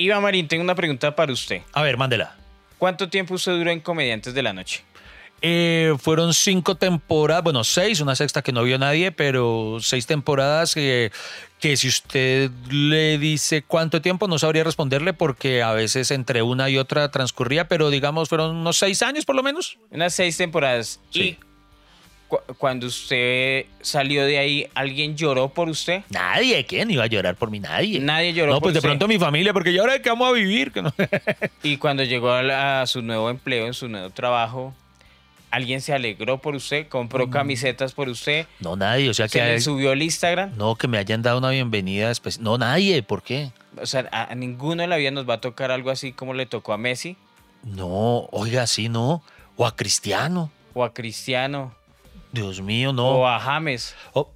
Iván Marín, tengo una pregunta para usted. A ver, mándela. ¿Cuánto tiempo usted duró en Comediantes de la Noche? Eh, fueron cinco temporadas, bueno, seis, una sexta que no vio nadie, pero seis temporadas que, que si usted le dice cuánto tiempo, no sabría responderle porque a veces entre una y otra transcurría, pero digamos fueron unos seis años por lo menos. Unas seis temporadas. Sí. Y cu- cuando usted salió de ahí, ¿alguien lloró por usted? Nadie, ¿quién iba a llorar por mí? Nadie. Nadie lloró No, por pues de usted. pronto mi familia, porque ya ahora de qué vamos a vivir. Que no- Y cuando llegó a, la- a su nuevo empleo, en su nuevo trabajo, ¿alguien se alegró por usted? ¿Compró Mm. camisetas por usted? No, nadie, o sea ¿Se que... le subió el Instagram? No, que me hayan dado una bienvenida especial. No, nadie, ¿por qué? O sea, a, a ninguno en la vida nos va a tocar algo así como le tocó a Messi No, oiga, sí, no. O a Cristiano. o a Cristiano Dios mío, no. o a James. Oh,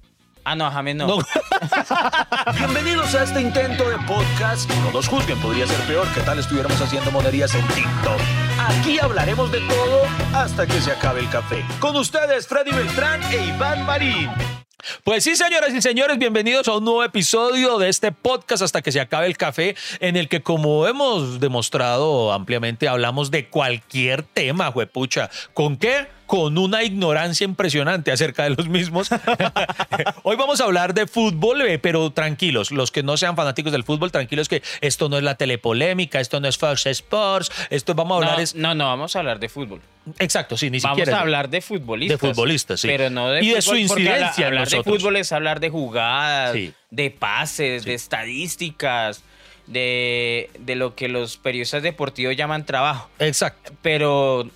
Ah, no, a James no. no. Bienvenidos a este intento de podcast. No nos juzguen, podría ser peor que tal estuviéramos haciendo monerías en TikTok. Aquí hablaremos de todo hasta que se acabe el café. Con ustedes, Freddy Beltrán e Iván Marín. Pues sí, señoras y señores, bienvenidos a un nuevo episodio de este podcast hasta que se acabe el café, en el que como hemos demostrado ampliamente hablamos de cualquier tema, juepucha. ¿Con qué? Con una ignorancia impresionante acerca de los mismos. Hoy vamos a hablar de fútbol, eh, pero tranquilos, los que no sean fanáticos del fútbol, tranquilos que esto no es la telepolémica, esto no es Fox Sports, esto vamos a hablar no, es... no, no, vamos a hablar de fútbol. Exacto, sí, ni Vamos siquiera... a hablar de futbolistas. De futbolistas, sí. Pero no de Y de fútbol, su incidencia en Hablar de fútbol es hablar de jugadas, Sí. de pases, de estadísticas, de, de lo que los periodistas deportivos llaman trabajo. Exacto. Pero,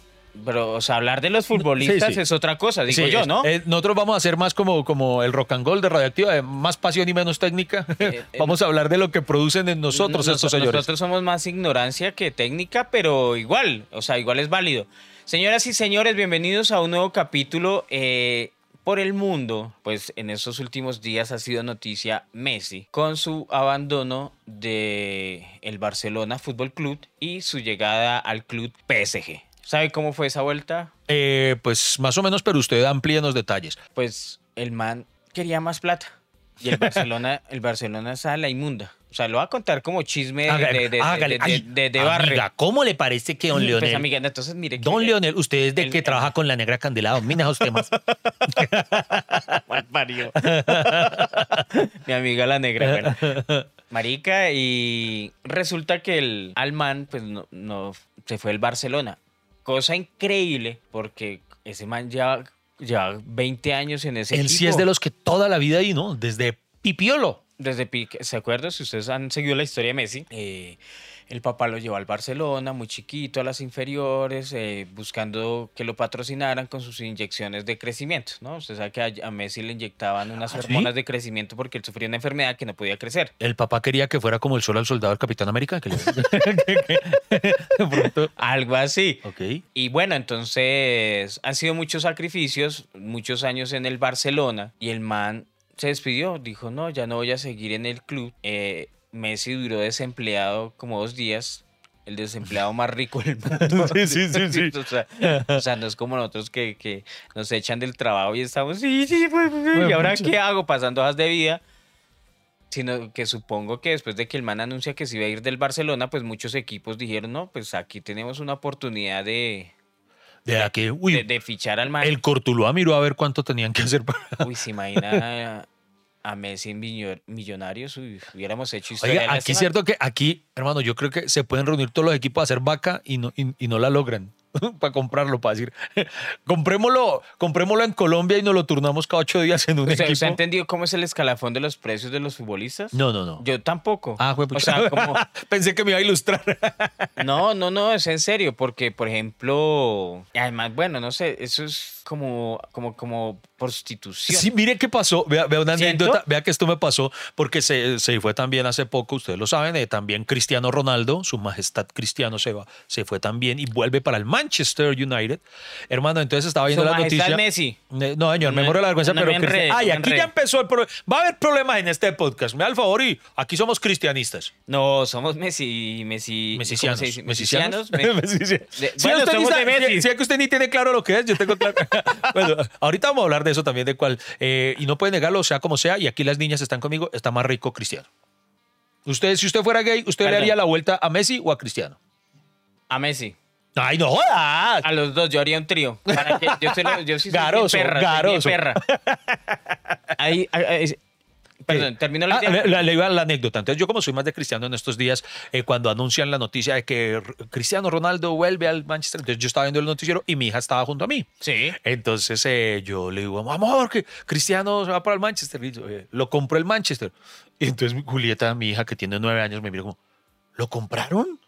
pero o sea, hablar de los futbolistas Sí, sí. es otra cosa, digo Sí, yo, ¿no? eh, nosotros vamos a hacer más como, como el rock and roll de Radioactiva, más pasión y menos técnica. Eh, vamos a hablar de lo que producen en nosotros Nos- estos señores. Nosotros somos más ignorancia que técnica, pero igual, o sea, igual es válido. Señoras y señores, bienvenidos a un nuevo capítulo. eh, por el mundo, pues en estos últimos días ha sido noticia Messi con su abandono de el Barcelona Fútbol Club y su llegada al club PSG. ¿Sabe cómo fue esa vuelta? Eh, pues más o menos, pero usted amplíe los detalles. Pues el man quería más plata y el Barcelona, el Barcelona está a la inmunda. O sea, lo va a contar como chisme de, Hágale, de, de- hágale. de- Ay, de- de barrio. amiga, ¿cómo le parece que don Pues, Leonel... amiga, entonces mire. Don Leonel, usted es de el- que el- trabaja con la negra candelada, mina esos temas. Parió. Mi amiga la negra, bueno. Marica, y resulta que el Alman, pues no, no se fue al Barcelona. Cosa increíble, porque ese man ya lleva 20 años en ese Él equipo. sí es de los que toda la vida ahí, ¿no? Desde Pipiolo. Desde Pique, ¿se acuerdan? Si ustedes han seguido la historia de Messi, eh, el papá lo llevó al Barcelona, muy chiquito, a las inferiores, eh, buscando que lo patrocinaran con sus inyecciones de crecimiento, ¿no? Usted sabe que a, a Messi le inyectaban unas ¿Ah, sí? hormonas de crecimiento porque él sufría una enfermedad que no podía crecer. El papá quería que fuera como el sol al soldado del Capitán América. Que le... Algo así. Ok. Y bueno, entonces han sido muchos sacrificios, muchos años en el Barcelona y el man se despidió, dijo, no, ya no voy a seguir en el club. Eh, Messi duró desempleado como dos días, el desempleado más rico del mundo. Sí, sí, sí, sí. o, sea, o sea, no es como nosotros que, que nos echan del trabajo y estamos, sí, sí, pues, ¿y ahora qué hago? Pasando hojas de vida. Sino que supongo que después de que el man anuncia que se iba a ir del Barcelona, pues muchos equipos dijeron, no, pues aquí tenemos una oportunidad de, De uy, de, de fichar al man. el Cortuluá miró a ver cuánto tenían que hacer para... Uy, se imagina a, Messi en Millonarios, uy, hubiéramos hecho historia. Oiga, aquí es cierto que aquí, hermano, yo creo que se pueden reunir todos los equipos a hacer vaca y no, y, y no la logran para comprarlo, para decir, comprémoslo, comprémoslo en Colombia y nos lo turnamos cada ocho días en un ¿Usted, equipo. usted ha entendido cómo es el escalafón de los precios de los futbolistas? No, no, no. Yo tampoco. Ah, fue O sea, como, Pensé que me iba a ilustrar. no, no, no, es en serio, porque, por ejemplo, además, bueno, no sé, eso es como, como, como prostitución. Sí, mire qué pasó. Vea, vea una ¿Siento? anécdota. Vea que esto me pasó porque se, se fue también hace poco, ustedes lo saben, eh, también Cristiano Ronaldo, su majestad Cristiano se va, se fue también y vuelve para el Manchester United. Hermano, entonces estaba viendo Su la noticia. Messi. Eh, No, señor, me muero la vergüenza, no pero enrede, Ay, no aquí ya empezó el problema. Va a haber problemas en este podcast. Me da el favor y aquí somos cristianistas. No, somos Messi, Messi, ¿cómo Mesicianos. Mesicianos. Mesicianos. Me- Mesicianos. De- Sí, bueno, somos de Messi. sí, sí, que usted ni tiene claro lo que es, yo tengo claro. bueno, ahorita vamos a hablar de eso también, de cuál. eh, y no puede negarlo, sea como sea, y aquí las niñas están conmigo, está más rico Cristiano. Usted, si usted fuera gay, ¿usted le haría la vuelta a Messi o a Cristiano? A Messi. ¡Ay, no jodas! A los dos, yo haría un trío. Para que, yo, lo- yo sí soy Garoso, bien perra. soy bien garoso. perra. Ahí- ahí- perdón, terminó la Ah, idea. le, le- le iba la anécdota. Entonces, yo como soy más de Cristiano en estos días, eh, cuando anuncian la noticia de que Cristiano Ronaldo vuelve al Manchester, entonces yo estaba viendo el noticiero y mi hija estaba junto a mí. Sí. Entonces eh, yo le digo, amor, que Cristiano se va para el Manchester. Y yo, eh, lo compró el Manchester. Y entonces Julieta, mi hija que tiene nueve años, me mira como, ¿lo compraron?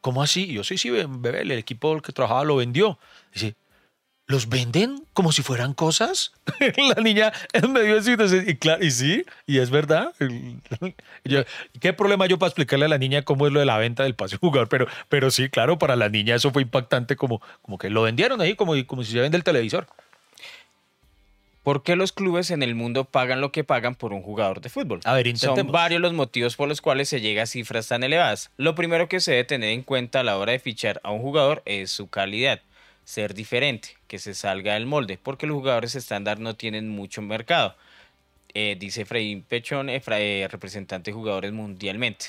¿Cómo así? Y yo, sí, sí, bebé, el equipo que trabajaba lo vendió. Dice, ¿los venden como si fueran cosas? la niña me dio así, entonces, y, claro, y sí, y es verdad. Yo, ¿Qué problema yo para explicarle a la niña cómo es lo de la venta del pase jugador? Pero, pero sí, claro, para la niña eso fue impactante, como, como que lo vendieron ahí, como, como si se vende el televisor. ¿Por qué los clubes en el mundo pagan lo que pagan por un jugador de fútbol? A ver, Son intentemos. varios los motivos por los cuales se llega a cifras tan elevadas. Lo primero que se debe tener en cuenta a la hora de fichar a un jugador es su calidad, ser diferente, que se salga del molde, porque los jugadores estándar no tienen mucho mercado, eh, dice Efraín Pechón, Efra- eh, representante de jugadores mundialmente.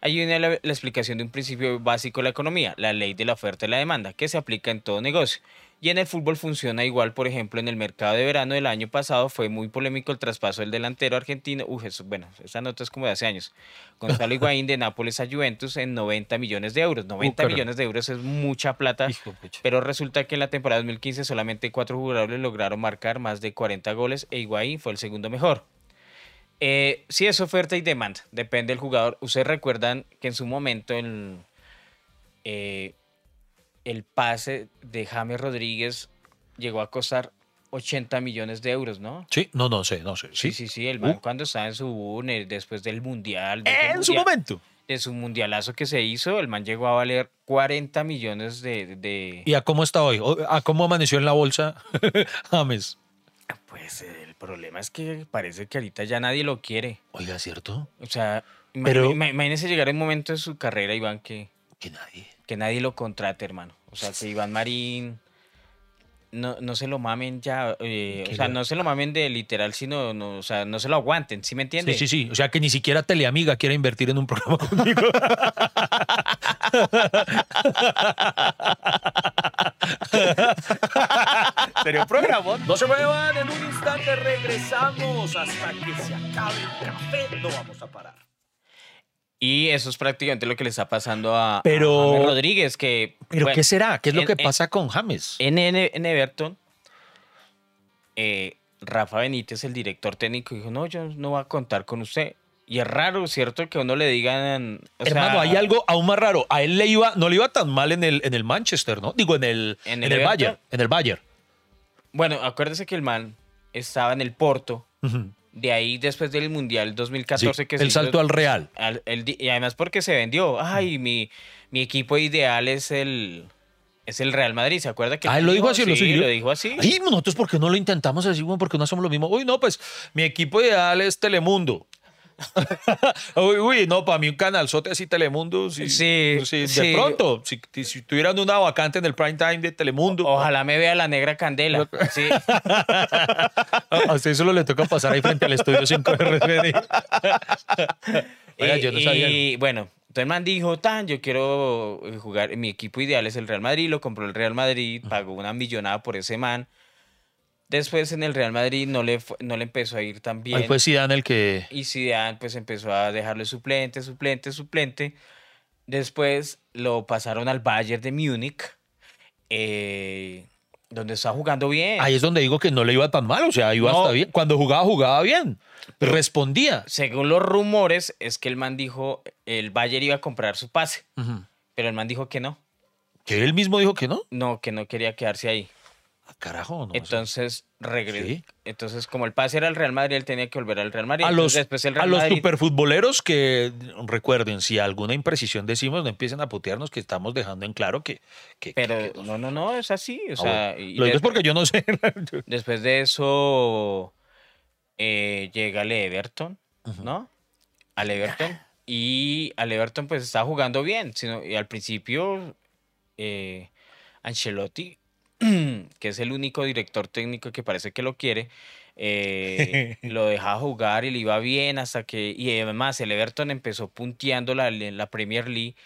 Ahí viene la explicación de un principio básico de la economía, la ley de la oferta y la demanda, que se aplica en todo negocio. Y en el fútbol funciona igual, por ejemplo, en el mercado de verano del año pasado fue muy polémico el traspaso del delantero argentino. Eso, bueno, esa nota es como de hace años. Gonzalo Higuaín de Nápoles a Juventus en 90 millones de euros. 90 caramba. millones de euros es mucha plata. Hijo. Pero resulta que en la temporada 2015 solamente cuatro jugadores lograron marcar más de 40 goles e Higuaín fue el segundo mejor. Eh, sí, es oferta y demanda, depende del jugador. Ustedes recuerdan que en su momento el, eh, el pase de James Rodríguez llegó a costar 80 millones de euros, ¿no? Sí, no, no sé, no sé. Sí, Sí, sí, sí, el man Uh. cuando estaba en su UNE, después del Mundial. de En su momento. De su mundialazo que se hizo, el man llegó a valer 40 millones de... de- ¿Y a cómo está hoy? ¿O ¿A cómo amaneció en la bolsa James? Pues el problema es que parece que ahorita ya nadie lo quiere. Oiga, ¿cierto? O sea, Pero- ima- imagínese llegar un momento de su carrera, Iván, que, Que nadie. Que nadie lo contrate, hermano. O sea, que Iván Marín no, no se lo mamen ya. eh, o sea, no se lo mamen de literal, sino, no, o sea, no se lo aguanten, ¿sí me entiende? Sí, sí, sí. O sea, que ni siquiera Teleamiga quiere invertir en un programa conmigo. Sería un programón. No se muevan, en un instante regresamos hasta que se acabe el café. No vamos a parar. Y eso es prácticamente lo que le está pasando a, a Pero- James Rodríguez, que... ¿Pero bueno, qué será? ¿Qué es lo en- que en- pasa con James? En, Everton, eh, Rafa Benítez, el director técnico, dijo, no, yo no voy a contar con usted. Y es raro, ¿cierto? Que uno le digan... o Hermano, sea, hay algo aún más raro. A él le iba, no le iba tan mal en el, en el Manchester, ¿no? Digo, en el, ¿En el el? Bayern. En el Bayern. Bueno, acuérdese que el man estaba en el Porto. De ahí, después del Mundial 2014, Sí, que se el hizo- salto al Real. al- el y además porque se vendió. Ay, mi, mi equipo ideal es el, es el Real Madrid. ¿Se acuerda que Ah, él lo dijo así, lo sí, siguió. lo dijo así. Ay, nosotros, ¿por qué no lo intentamos así? Porque no hacemos lo mismo. Uy, no, pues mi equipo ideal es Telemundo. uy, uy, no, para mí un canal sote así Telemundo. Sí, Sí, sí, de pronto, si, si tuvieran una vacante en el prime time de Telemundo. Ojalá me vea la negra candela. Sí. A usted solo le toca pasar ahí frente al estudio 5 de RCN. Oiga, y, yo no sabía. y, bueno, entonces el man dijo, tan, yo quiero eh, jugar, mi equipo ideal es el Real Madrid, lo compró el Real Madrid, pagó una millonada por ese man. Después en el Real Madrid no le, fue- no le empezó a ir tan bien. Ahí fue Zidane el que... Y Zidane pues empezó a dejarle suplente, suplente, suplente. Después lo pasaron al Bayern de Múnich, eh, donde está jugando bien. Ahí es donde digo que no le iba tan mal, o sea, iba No. hasta bien. Cuando jugaba, jugaba bien. Respondía. Según los rumores, es que el man dijo, el Bayern iba a comprar su pase, pero el man dijo que no, Que él mismo dijo que no. no, que no quería quedarse ahí. Ah, carajo, no. Entonces regresó. Sí. Entonces, como el pase era el Real Madrid, él tenía que volver al Real Madrid. a los, después el a Real los Madrid- superfutboleros que recuerden, si alguna imprecisión decimos, no empiecen a putearnos, que estamos dejando en claro que. que- Pero que- que- no, no, no, es así. O Ah, sea, bueno. y Lo digo es después- porque yo no sé. Después de eso, eh, llega el Everton, ¿no? Al Everton. Y al Everton, pues está jugando bien. Sino, y al principio, eh, Ancelotti, que es el único director técnico que parece que lo quiere, eh, lo dejaba jugar y le iba bien hasta que... Y además el Everton empezó punteando la, la Premier League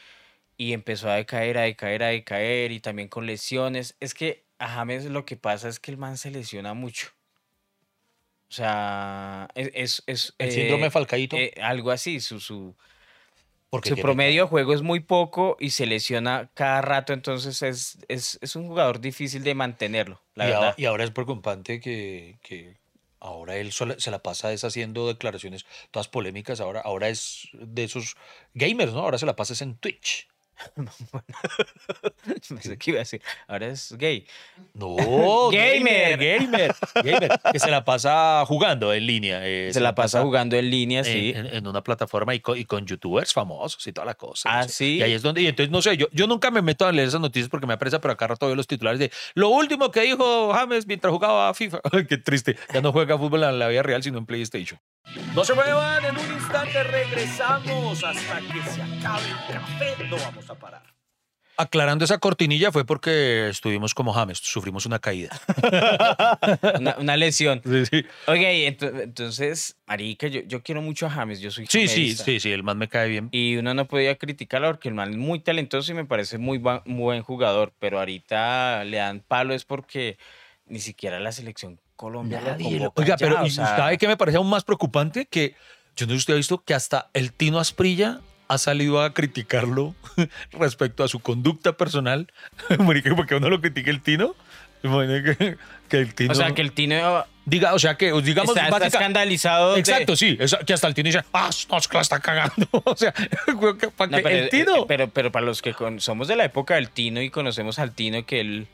y empezó a decaer, a decaer, a decaer y también con lesiones. Es que a James lo que pasa es que el man se lesiona mucho. O sea, es... es, el síndrome eh, Falcaíto. eh, algo así, su... su porque su promedio de juego es muy poco y se lesiona cada rato, entonces es, es, es un jugador difícil de mantenerlo, la y, a- verdad. y ahora es preocupante que, que ahora él se la pasa es haciendo declaraciones todas polémicas. Ahora, ahora es de esos gamers, ¿no? Ahora se la pasa en Twitch. Pensé que iba a decir, ahora es gay. No, Gamer. gamer, gamer, que se la pasa jugando en línea. eh, Se la pasa jugando en línea, en, sí. en- en una plataforma y con, y con youtubers famosos y toda la cosa. no Ah, sé. ¿sí? Y ahí es donde, y entonces no sé, yo, yo nunca me meto a leer esas noticias porque me apresa, pero acá rato veo los titulares de lo último que dijo James mientras jugaba a FIFA. Ay, Qué triste, ya no juega fútbol en la vida real, sino en PlayStation. No se muevan, en un instante regresamos hasta que se acabe el café. No vamos a parar. Aclarando esa cortinilla fue porque estuvimos como James, sufrimos una caída. Una, una lesión. Sí, sí. Oiga, y ento- entonces, marica, yo, yo quiero mucho a James, yo soy Sí, sí, sí, sí, el man me cae bien. Y uno no podía criticarlo porque el man es muy talentoso y me parece muy buen jugador, pero ahorita le dan palo es porque ni siquiera la selección Colombia lo Nadie lo- convoca Oiga, pero o ¿y sea, ¿sabe qué me parece aún más preocupante? Que yo no sé si usted ha visto que hasta el Tino Asprilla ha salido a criticarlo respecto a su conducta personal. Porque uno lo critique el Tino. Que, que el Tino. O sea, que el Tino Diga, o sea, que digamos. está, está básica- escandalizado. de- Exacto, sí. es- que hasta el Tino dice, ah, no, está cagando. o sea, que- para No, que pero, el Tino. eh, pero, pero para los que con- somos de la época del Tino y conocemos al Tino, que él,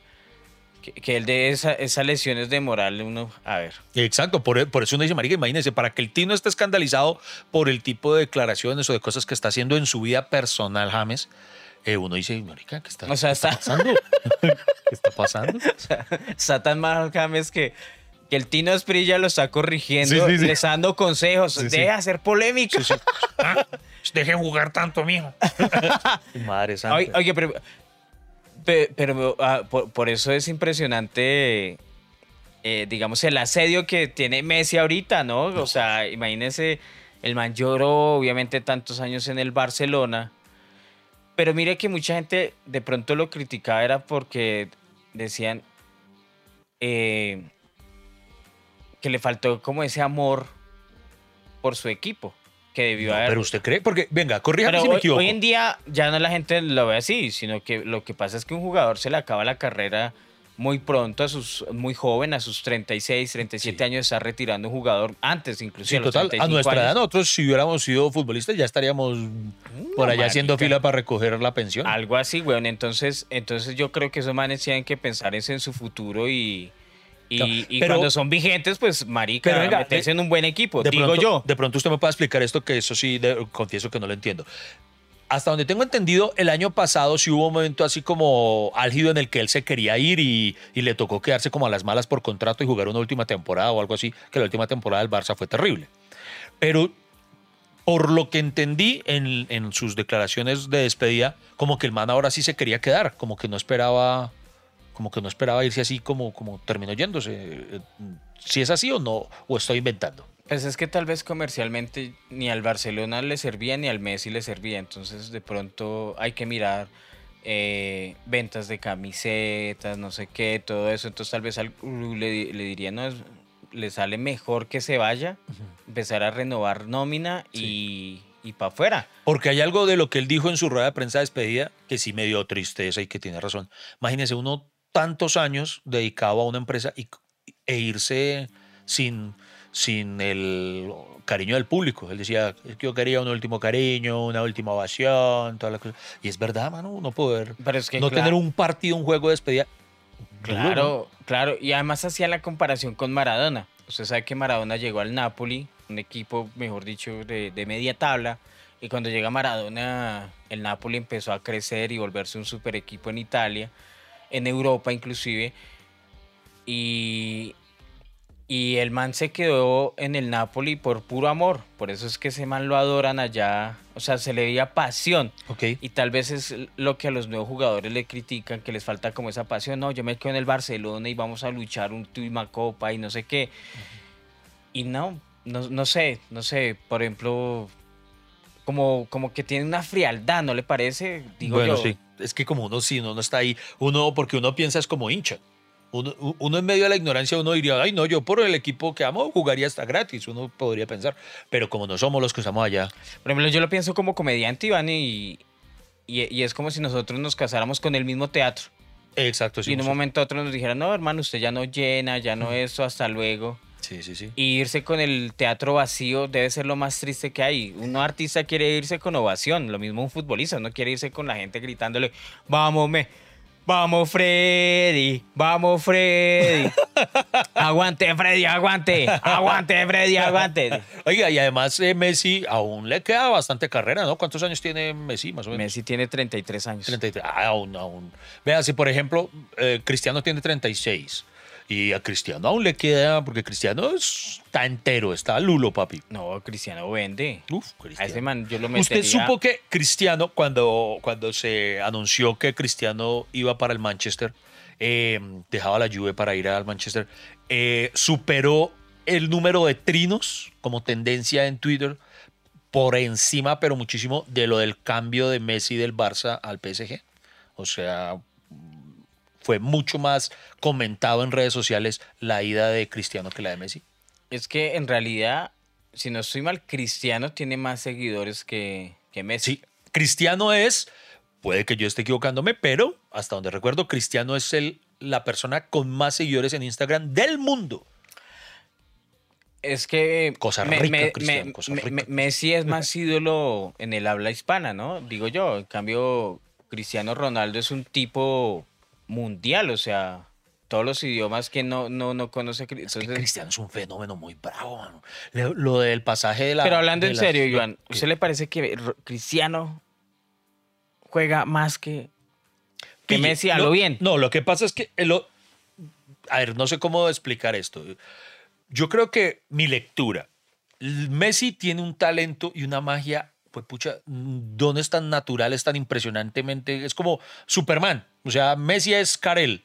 que, que él de esa, esas lesiones de moral, uno, a ver. Exacto, por, por eso uno dice, marica, imagínese, para que el Tino esté escandalizado por el tipo de declaraciones o de cosas que está haciendo en su vida personal, James, eh, uno dice, marica, ¿qué está, O sea, qué está está- pasando? ¿Qué está pasando? O sea, está tan mal James que, que el Tino Esprilla lo está corrigiendo, Sí, sí, dando consejos, deja de hacer polémica. Dejen jugar tanto, mijo. Madre santa. Oye, oye, pero, pe- pero, ah, por, eso es impresionante, eh, digamos, el asedio que tiene Messi ahorita, ¿no? O sea, imagínese, el man lloró obviamente tantos años en el Barcelona, pero mire que mucha gente de pronto lo criticaba era porque decían eh, que le faltó como ese amor por su equipo, que debió No, haber... pero usted cree, porque, venga, corríjame Pero si me equivoco. hoy en día ya no la gente lo ve así, sino que lo que pasa es que un jugador se le acaba la carrera muy pronto, a sus, muy joven, a sus 36, 37 Sí. años está retirando un jugador, antes Sí, inclusive a los total, a 35 nuestra edad nosotros si hubiéramos sido futbolistas ya estaríamos por allá haciendo fila para recoger la pensión. Algo así, weón. Entonces, entonces yo creo que esos manes tienen que pensar en su futuro y, y, Claro, y pero- cuando son vigentes, pues marica, Pero venga, meterse de- en un buen equipo, de digo pronto, yo. De pronto usted me puede explicar esto, que eso sí, de- confieso que no lo entiendo. Hasta donde tengo entendido, el año pasado sí hubo un momento así como álgido en el que él se quería ir y, y le tocó quedarse como a las malas por contrato y jugar una última temporada o algo así, que la última temporada del Barça fue terrible. Pero por lo que entendí en, en sus declaraciones de despedida, como que el man ahora sí se quería quedar, como que no esperaba, como que no esperaba irse así como, como terminó yéndose. Eh, Si es así o no, o estoy inventando. Pues es que tal vez comercialmente ni al Barcelona le servía ni al Messi le servía. Entonces de pronto hay que mirar eh, ventas de camisetas, no sé qué, todo eso. Entonces tal vez al le, le diría, no, es- le sale mejor que se vaya, empezar a renovar nómina y, y para afuera. Porque hay algo de lo que él dijo en su rueda de prensa de despedida que sí me dio tristeza y que tiene razón. Imagínese uno tantos años dedicado a una empresa y, e irse sin, sin el cariño del público. Él decía, "Es que yo quería un último cariño, una última ovación, toda la cosa. Y es verdad, mano, no poder, Pero es que no claro, tener un partido, un juego de despedida. duro, ¿no? Claro, claro. Y además hacía la comparación con Maradona. Usted sabe que Maradona llegó al Napoli, un equipo, mejor dicho, de, de media tabla. Y cuando llega Maradona, el Napoli empezó a crecer y volverse un super equipo en Italia, en Europa inclusive. Y, y el man se quedó en el Napoli por puro amor. Por eso es que ese man lo adoran allá. O sea, se le veía pasión. Ok. Y tal vez es lo que a los nuevos jugadores le critican, que les falta como esa pasión. No, yo me quedo en el Barcelona y vamos a luchar un última copa y no sé qué. Y no, no, no sé, no sé, por ejemplo, como, como que tiene una frialdad, ¿no le parece? Digo bueno, yo. sí. Es que como uno sí, uno no está ahí, uno, porque uno piensa es como hincha. Uno, uno en medio de la ignorancia, uno diría, ay, no, yo por el equipo que amo jugaría hasta gratis, uno podría pensar. Pero como no somos los que estamos allá, Por ejemplo, yo lo pienso como comediante, Iván, y, y, y es como si nosotros nos casáramos con el mismo teatro. exacto, sí. y en un momento a otro nos dijeran, no, hermano, usted ya no llena, ya no esto, hasta luego. Sí, sí, sí. Y irse con el teatro vacío debe ser lo más triste que hay. Un artista quiere irse con ovación, lo mismo un futbolista, no quiere irse con la gente gritándole, vamos, me, vamos, Freddy, vamos, Freddy. aguante, Freddy, aguante, aguante, Freddy, aguante. Oiga, y además eh, Messi aún le queda bastante carrera, ¿no? ¿Cuántos años tiene Messi, más o menos? Messi tiene 33 años. 33. Ah, aún, aún. Vea, si por ejemplo eh, Cristiano tiene 36 y a Cristiano aún le queda, porque Cristiano está entero, está lulo, papi. No, Cristiano vende. Uf, A Cristiano. ese man yo lo metería. Usted supo que Cristiano, cuando, cuando se anunció que Cristiano iba para el Manchester, eh, dejaba la Juve para ir al Manchester, eh, superó el número de trinos como tendencia en Twitter por encima, pero muchísimo, de lo del cambio de Messi del Barça al PSG. O sea, fue mucho más comentado en redes sociales la ida de Cristiano que la de Messi. Es que en realidad, si no estoy mal, Cristiano tiene más seguidores que, que Messi. Sí, Cristiano es, puede que yo esté equivocándome, pero hasta donde recuerdo, Cristiano es el, la persona con más seguidores en Instagram del mundo. Es que Cosa rica, me- Cristiano, me- cosa rica. me- Messi es más ídolo en el habla hispana, ¿no? Digo yo. En cambio, Cristiano Ronaldo es un tipo mundial, o sea, todos los idiomas que no, no, no conoce. Cri- Es que entonces- Cristiano es un fenómeno muy bravo, mano. Lo del pasaje de la. pero hablando en serio, Iván, que- ¿usted le parece que Cristiano juega más que, que Pille, Messi a no, lo bien? No, lo que pasa es que. a ver, no sé cómo explicar esto. Yo creo que mi lectura. Messi tiene un talento y una magia, pues pucha, dones tan naturales, tan impresionantemente. Es como Superman. O sea, Messi es Karel,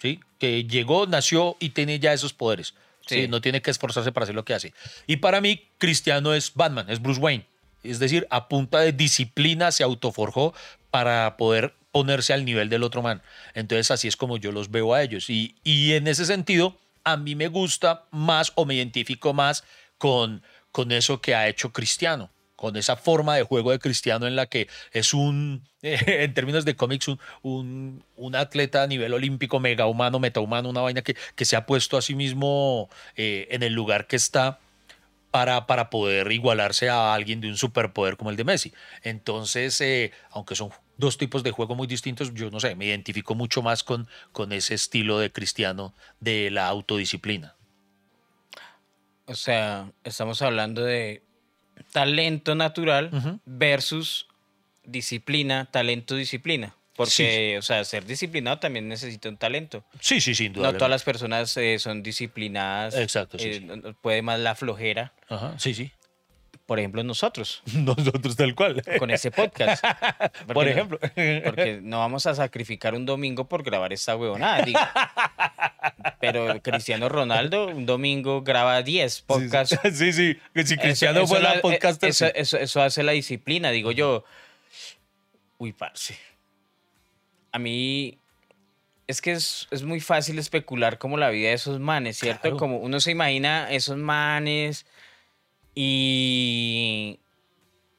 ¿sí? Que llegó, nació y tiene ya esos poderes. ¿sí? Sí. No tiene que esforzarse para hacer lo que hace. Y para mí, Cristiano es Batman, es Bruce Wayne. Es decir, a punta de disciplina se autoforjó para poder ponerse al nivel del otro man. Entonces así es como yo los veo a ellos. Y, y en ese sentido, a mí me gusta más o me identifico más con, con eso que ha hecho Cristiano, con esa forma de juego de Cristiano en la que es un, en términos de cómics, un, un, atleta a nivel olímpico, mega humano, metahumano, una vaina que, que se ha puesto a sí mismo eh, en el lugar que está para, para poder igualarse a alguien de un superpoder como el de Messi. Entonces, eh, aunque son dos tipos de juego muy distintos, yo no sé, me identifico mucho más con, con ese estilo de cristiano de la autodisciplina. O sea, estamos hablando de talento natural versus disciplina, talento, disciplina. Porque, o sea, ser disciplinado también necesita un talento. Sí, sí, sin duda. No todas las personas eh, son disciplinadas. Exacto, sí, eh, sí. Puede más la flojera. Ajá, sí, sí. Por ejemplo, nosotros, Nosotros tal cual. con este podcast. Por Porque no- ejemplo. Porque no vamos a sacrificar un domingo por grabar esta huevonada. digo. Pero Cristiano Ronaldo un domingo graba 10 podcasts. Sí, sí. que Si Eso- Cristiano eso fuera la- podcaster. Eso, sí. eso- eso hace la disciplina, digo yo. Uy, parce. A mí. Es que es, es muy fácil especular como la vida de esos manes, ¿cierto? Claro. Como uno se imagina esos manes y.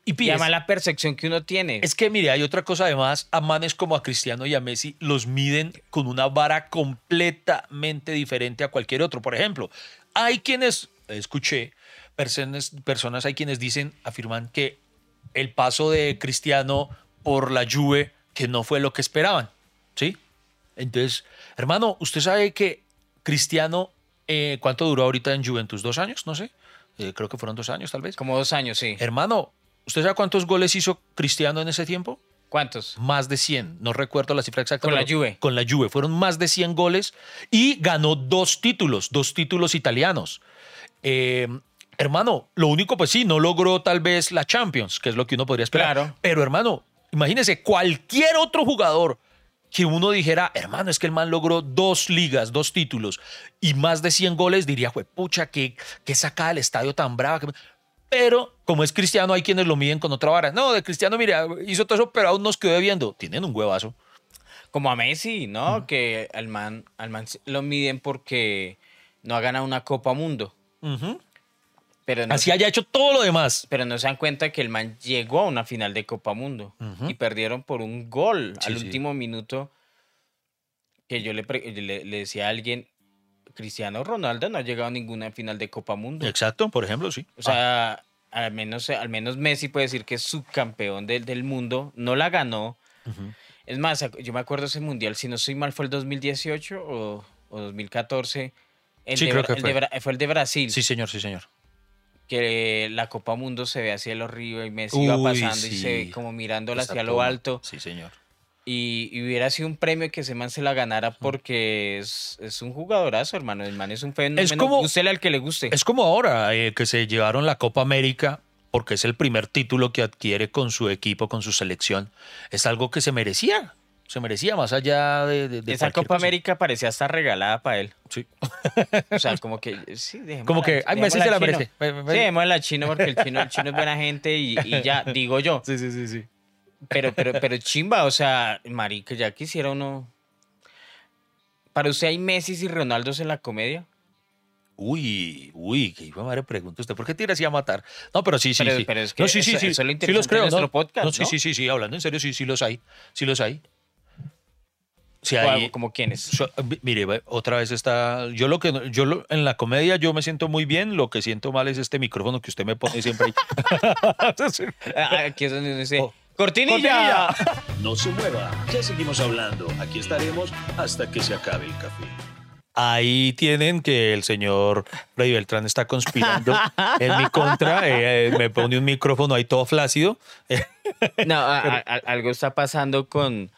Y Y pilles, además la percepción que uno tiene. Es que, mire, hay otra cosa además, a manes como a Cristiano y a Messi los miden con una vara completamente diferente a cualquier otro. Por ejemplo, hay quienes, escuché, personas, personas hay quienes dicen, afirman que el paso de Cristiano por la Juve, que no fue lo que esperaban, ¿sí? Entonces, hermano, usted sabe que Cristiano, eh, ¿cuánto duró ahorita en Juventus? ¿Dos años? No sé. Eh, creo que fueron dos años, tal vez. Como dos años, sí. Hermano, ¿usted sabe cuántos goles hizo Cristiano en ese tiempo? ¿Cuántos? Más de 100. No recuerdo la cifra exacta. Con la Juve. Con la Juve. Fueron más de 100 goles y ganó dos títulos, dos títulos italianos. Eh, hermano, lo único, pues sí, no logró tal vez la Champions, que es lo que uno podría esperar. Claro. Pero hermano, imagínese, cualquier otro jugador que uno dijera, hermano, es que el man logró dos ligas, dos títulos y más de 100 goles, diría, fue pucha, que, que sacada el estadio tan brava. que-". Pero como es cristiano, hay quienes lo miden con otra vara. No, de cristiano, mira, hizo todo eso, pero aún nos quedó viendo. Tienen un huevazo. Como a Messi, ¿no? Que al man, al man lo miden porque no ha ganado una Copa Mundo. Pero no, Así haya hecho todo lo demás. pero no se dan cuenta que el man llegó a una final de Copa Mundo y perdieron por un gol Sí, al sí. último minuto. Que yo le, le, le decía a alguien, Cristiano Ronaldo no ha llegado a ninguna final de Copa Mundo. Exacto, por ejemplo, sí. O sea, al, menos, al menos Messi puede decir que es subcampeón del, del mundo, no la ganó. Es más, yo me acuerdo ese mundial, si no soy mal, fue el 2018 o, o 2014. El Sí, de creo que el fue. de fue el de Brasil, Sí, señor, sí, señor. Que la Copa Mundo se ve hacia lo arriba y Messi iba Uy, pasando y se ve como mirándola hacia lo alto. Sí, señor. Y, y hubiera sido un premio que ese man se la ganara porque es, es un jugadorazo, hermano. El man es un fenómeno. como- Gústele al que le guste. Es como ahora eh, que se llevaron la Copa América porque es el primer título que adquiere con su equipo, con su selección. Es algo que se merecía. Se merecía más allá de. de- de Esa Copa cosa. América parecía hasta regalada para él. Sí. O sea, como que, sí, dejémosla- Como que, ay, Messi dejémosla se la chino. merece. Sí, démosla al chino porque el chino, el chino es buena gente y, y ya, digo yo. Sí, sí, sí, sí. Pero, pero, pero chimba, o sea, marica, ya quisiera uno... ¿Para usted hay Messi y Ronaldo en la comedia? Uy, uy, que iba a madre pregunta usted, ¿por qué tira así a matar? No, pero sí, sí, Pero- sí. pero es que no, sí, sí, eso- sí, eso es lo sí los creo, de nuestro ¿no? podcast, No, sí, ¿no? sí, sí, sí, hablando en serio, sí, sí los hay, sí los hay. ¿O hay. como mi- mire, otra vez está. Yo lo que yo lo- en la comedia yo me siento muy bien. Lo que siento mal es este micrófono que usted me pone siempre ahí. Sí. Ah, Aquí es donde dice, Oh. ¡Cortinilla! No se mueva, ya seguimos hablando. Aquí estaremos hasta que se acabe el café. Ahí tienen que el señor Freddy Beltrán está conspirando en mi contra. eh, eh, me pone un micrófono ahí todo flácido. No, a- a- algo está pasando con,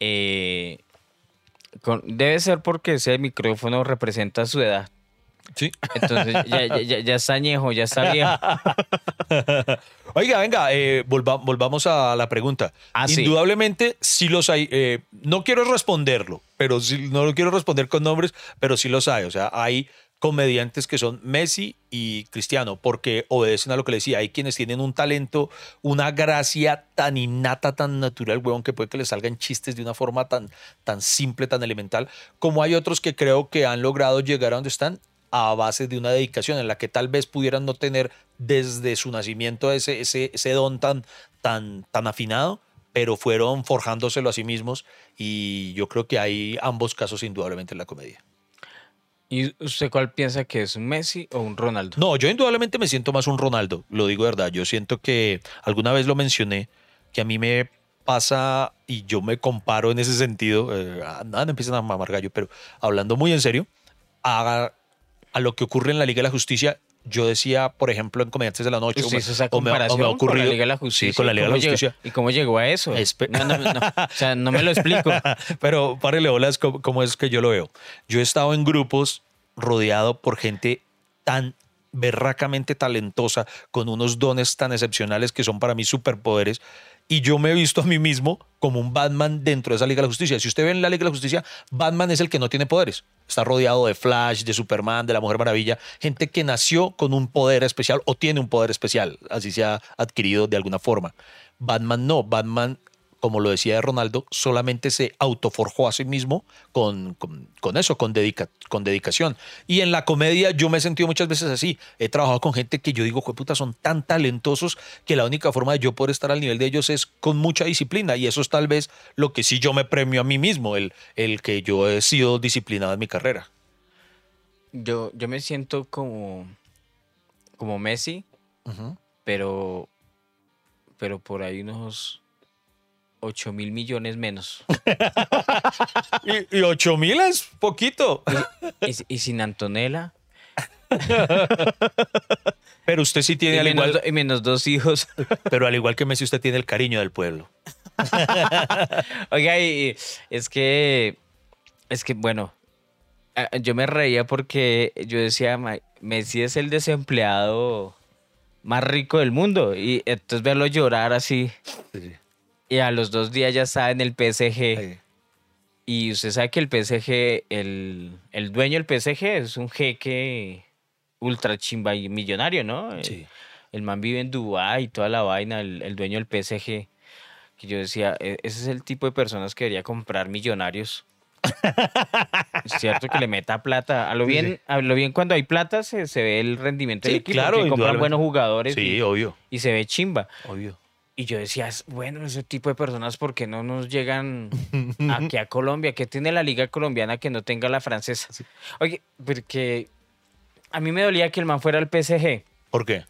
eh, con... Debe ser porque ese micrófono representa su edad. Sí. Entonces ya, ya, ya- ya está añejo, ya está viejo. Oiga, venga, eh, volva- volvamos a la pregunta. Ah. Indudablemente sí los hay. eh, no quiero responderlo, pero no lo quiero responder con nombres, pero sí los hay. O sea, hay comediantes que son Messi y Cristiano, porque obedecen a lo que le decía. Hay quienes tienen un talento, una gracia tan innata, tan natural, huevón, que puede que les salgan chistes de una forma tan, tan simple, tan elemental, como hay otros que creo que han logrado llegar a donde están a base de una dedicación en la que tal vez pudieran no tener desde su nacimiento ese, ese, ese don tan, tan, tan afinado, pero fueron forjándoselo a sí mismos y yo creo que hay ambos casos indudablemente en la comedia. ¿Y usted cuál piensa que es un Messi o un Ronaldo? No, yo indudablemente me siento más un Ronaldo, lo digo de verdad. Yo siento que alguna vez lo mencioné, que a mí me pasa y yo me comparo en ese sentido, eh, ah, nada, no empiezan a mamar gallo, pero hablando muy en serio, a, a lo que ocurre en la Liga de la Justicia. Yo decía, por ejemplo, en Comediantes de la Noche, o esa o me- o me ha comparación con la ocurrido- Liga de la Justicia. Sí, con la Liga de la ¿Cómo llegó- Justicia. ¿Y cómo llegó a eso? Espe- No, no, no, o sea, no me lo explico. Pero párele bolas cómo, cómo es que yo lo veo. Yo he estado en grupos rodeado por gente tan berracamente talentosa, con unos dones tan excepcionales que son para mí superpoderes. Y yo me he visto a mí mismo como un Batman dentro de esa Liga de la Justicia. Si usted ve en la Liga de la Justicia, Batman es el que no tiene poderes. Está rodeado de Flash, de Superman, de la Mujer Maravilla. Gente que nació con un poder especial o tiene un poder especial. Así se ha adquirido de alguna forma. Batman no. Batman como lo decía Ronaldo, solamente se autoforjó a sí mismo con, con, con eso, con, dedica, con dedicación. Y en la comedia yo me he sentido muchas veces así. He trabajado con gente que yo digo, puta, son tan talentosos que la única forma de yo poder estar al nivel de ellos es con mucha disciplina. Y eso es tal vez lo que sí yo me premio a mí mismo, el, el que yo he sido disciplinado en mi carrera. Yo, yo me siento como, como Messi, pero, pero por ahí unos 8 mil millones menos. Y, y 8 mil es poquito. y, y sin Antonella. Pero usted sí tiene, Y al menos, igual, y menos dos hijos. pero al igual que Messi, usted tiene el cariño del pueblo. Oiga, y, es que, es que, bueno, yo me reía porque yo decía, "Ma- Messi es el desempleado más rico del mundo. Y entonces verlo llorar así, y a los dos días ya está en el PSG. Y usted sabe que el PSG, el, el dueño del PSG es un jeque ultra chimba y millonario, ¿no? Sí. El man vive en Dubái y toda la vaina, el, el dueño del PSG. Que yo decía, "E- ese es el tipo de personas que debería comprar millonarios. es cierto que le meta plata. A lo Sí, bien, sí. a lo bien cuando hay plata se, se ve el rendimiento Sí, del equipo. claro, compran buenos jugadores Sí, y, obvio, y se ve chimba. obvio. Y yo decía, "Es- bueno, ese tipo de personas, ¿por qué no nos llegan aquí a Colombia? ¿Qué tiene la liga colombiana que no tenga la francesa? Oye, porque a mí me dolía que el man fuera al PSG. ¿Por qué?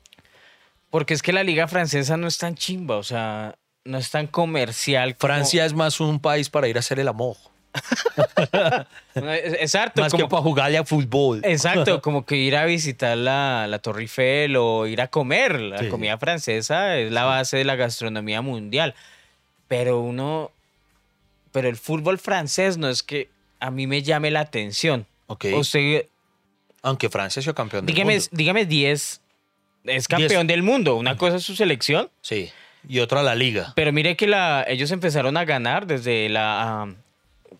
Porque es que la liga francesa no es tan chimba, o sea, no es tan comercial. como- Francia es más un país para ir a hacer el amor. Es- Exacto, Más como- que para jugarle a fútbol. exacto, como que ir a visitar la, la Torre Eiffel o ir a comer. La Sí. comida francesa es la base de la gastronomía mundial. Pero uno, pero el fútbol francés no es que a mí me llame la atención. Ok. Usted, Aunque Francia sea campeón del dígame, mundo. dígame 10, es campeón del mundo. Una cosa es su selección. Sí. Y otra la liga. Pero mire que la, ellos empezaron a ganar desde la, ah,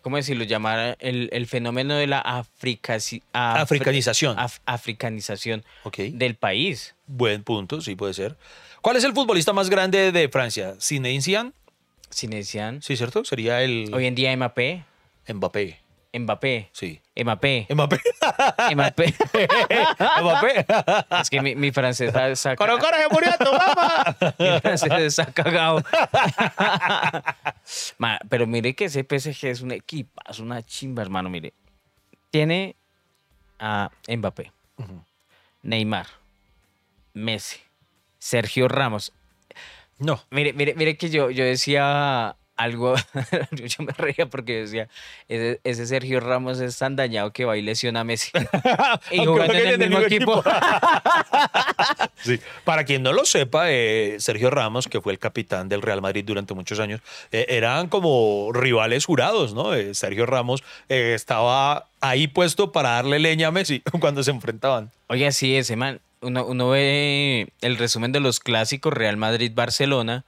¿cómo decirlo? Llamar el, el fenómeno de la africasi- afri- Africanización. af- africanización del país. Buen punto, sí puede ser. ¿Cuál es el futbolista más grande de Francia? ¿Zinedine Zidane? Sí, ¿cierto? Sería el hoy en día Mbappé, Mbappé. Mbappé, Sí. Mbappé, Mbappé. Mbappé. Mbappé. es que mi, mi francés está ¡Coro, coro, se murió tu mamá! Mi francés está cagado. Ma, pero mire que ese PSG es un equipazo, una chimba, hermano. Mire, tiene a Mbappé, Neymar, Messi, Sergio Ramos. No. Mire, mire, mire que yo, yo decía algo, yo me reía porque decía, ese, ese Sergio Ramos es tan dañado que va y lesiona a Messi. y jugando en el mismo equipo. Sí. Para quien no lo sepa, eh, Sergio Ramos, que fue el capitán del Real Madrid durante muchos años, eh, eran como rivales jurados, ¿no? Eh, Sergio Ramos estaba ahí puesto para darle leña a Messi cuando se enfrentaban. Oye, sí, ese man, uno, uno ve el resumen de los clásicos Real Madrid-Barcelona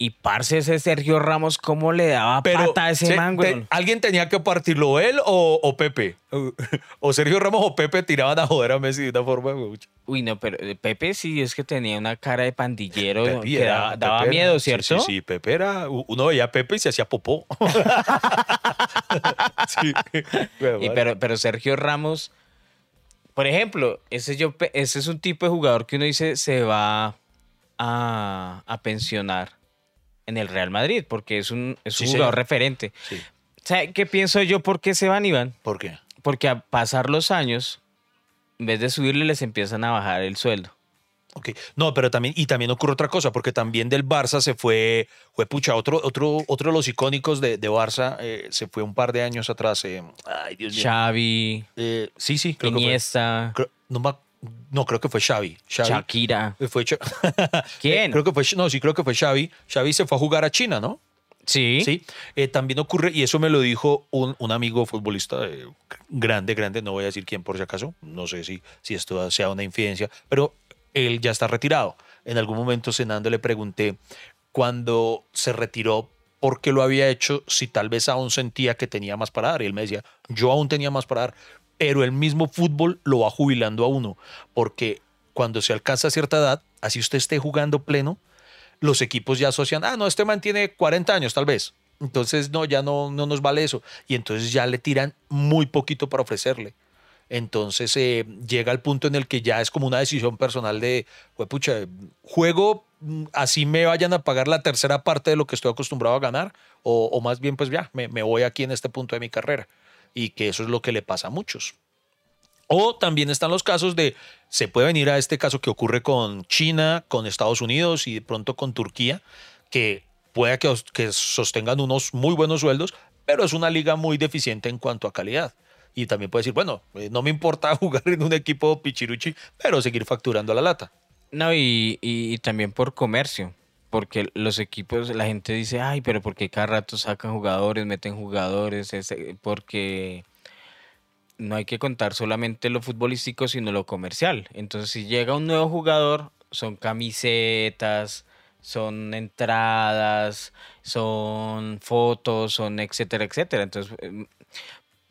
y parce ese Sergio Ramos, ¿cómo le daba pata a ese se- man, te- güey? ¿Alguien tenía que partirlo, él o, o Pepe? O Sergio Ramos o Pepe tiraban a joder a Messi de una forma. güey. Uy, no, pero eh, Pepe sí es que tenía una cara de pandillero Pepe que era- daba, daba Pepe era- miedo, ¿cierto? Sí, sí, Pepe era. Uno veía a Pepe y se hacía popó. sí. Y pero, pero Sergio Ramos, por ejemplo, ese, yo, pe- ese es un tipo de jugador que uno dice se va a, a pensionar en el Real Madrid, porque es un, es un jugador referente. Sí. ¿Sabe qué pienso yo? ¿Por qué se van, Iván? ¿Por qué? Porque a pasar los años, en vez de subirle, les empiezan a bajar el sueldo. Ok. No, pero también, y también ocurre otra cosa, porque también del Barça se fue, fue pucha, otro, otro, otro de los icónicos de, de Barça eh, se fue un par de años atrás. eh, ay, Dios mío. Xavi, Eh, sí, sí, creo Iniesta, que fue. creo- no, no, creo que fue Xavi. Xavi. Shakira. Eh, Fue ¿Quién? Creo que fue, no, sí, creo que fue Xavi. Xavi se fue a jugar a China, ¿no? Sí. Sí. Eh, también ocurre, y eso me lo dijo un, un amigo futbolista eh, grande, grande, no voy a decir quién por si acaso, no sé si, si esto sea una infidencia, pero él ya está retirado. En algún momento cenando le pregunté cuando se retiró por qué lo había hecho, si tal vez aún sentía que tenía más para dar. Y él me decía, yo aún tenía más para dar, pero el mismo fútbol lo va jubilando a uno, porque cuando se alcanza cierta edad, así usted esté jugando pleno, los equipos ya asocian, ah, no, este man tiene 40 años tal vez. Entonces, no, ya no, no nos vale eso. Y entonces ya le tiran muy poquito para ofrecerle. Entonces eh, llega al punto en el que ya es como una decisión personal de, "Jue pucha, juego mm, así me vayan a pagar la tercera parte de lo que estoy acostumbrado a ganar, o, más bien pues ya, me voy aquí en este punto de mi carrera. Y que eso es lo que le pasa a muchos. O también están los casos de, se puede venir a este caso que ocurre con China, con Estados Unidos y de pronto con Turquía, que pueda que, que sostengan unos muy buenos sueldos, pero es una liga muy deficiente en cuanto a calidad. Y también puede decir, bueno, eh, no me importa jugar en un equipo pichiruchi, pero seguir facturando la lata. No, y- y también por comercio. Porque los equipos, la gente dice, ay, pero porque cada rato sacan jugadores, meten jugadores, porque no hay que contar solamente lo futbolístico, sino lo comercial. Entonces, si llega un nuevo jugador, son camisetas, son entradas, son fotos, son etcétera, etcétera. Entonces, em,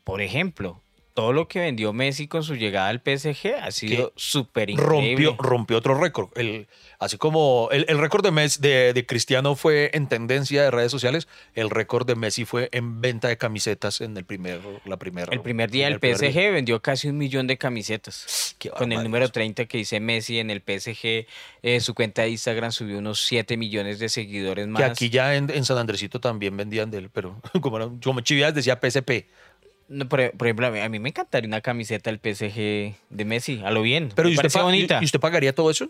por ejemplo, todo lo que vendió Messi con su llegada al PSG ha sido súper increíble. Rompió, rompió otro récord. El, así como el, el récord de, Messi, de, de Cristiano fue en tendencia de redes sociales, el récord de Messi fue en venta de camisetas en el primer, la primera. El primer día del PSG día. vendió casi un millón de camisetas. Qué Con el número 30 que dice Messi en el PSG, eh, su cuenta de Instagram subió unos 7 millones de seguidores más. Que aquí ya en, en San Andresito también vendían de él, pero como, como Chivías decía PSP. No, por, por ejemplo, a mí, me encantaría una camiseta del PSG de Messi, a lo bien. Pero me ¿y usted, bonita. y usted pagaría todo eso?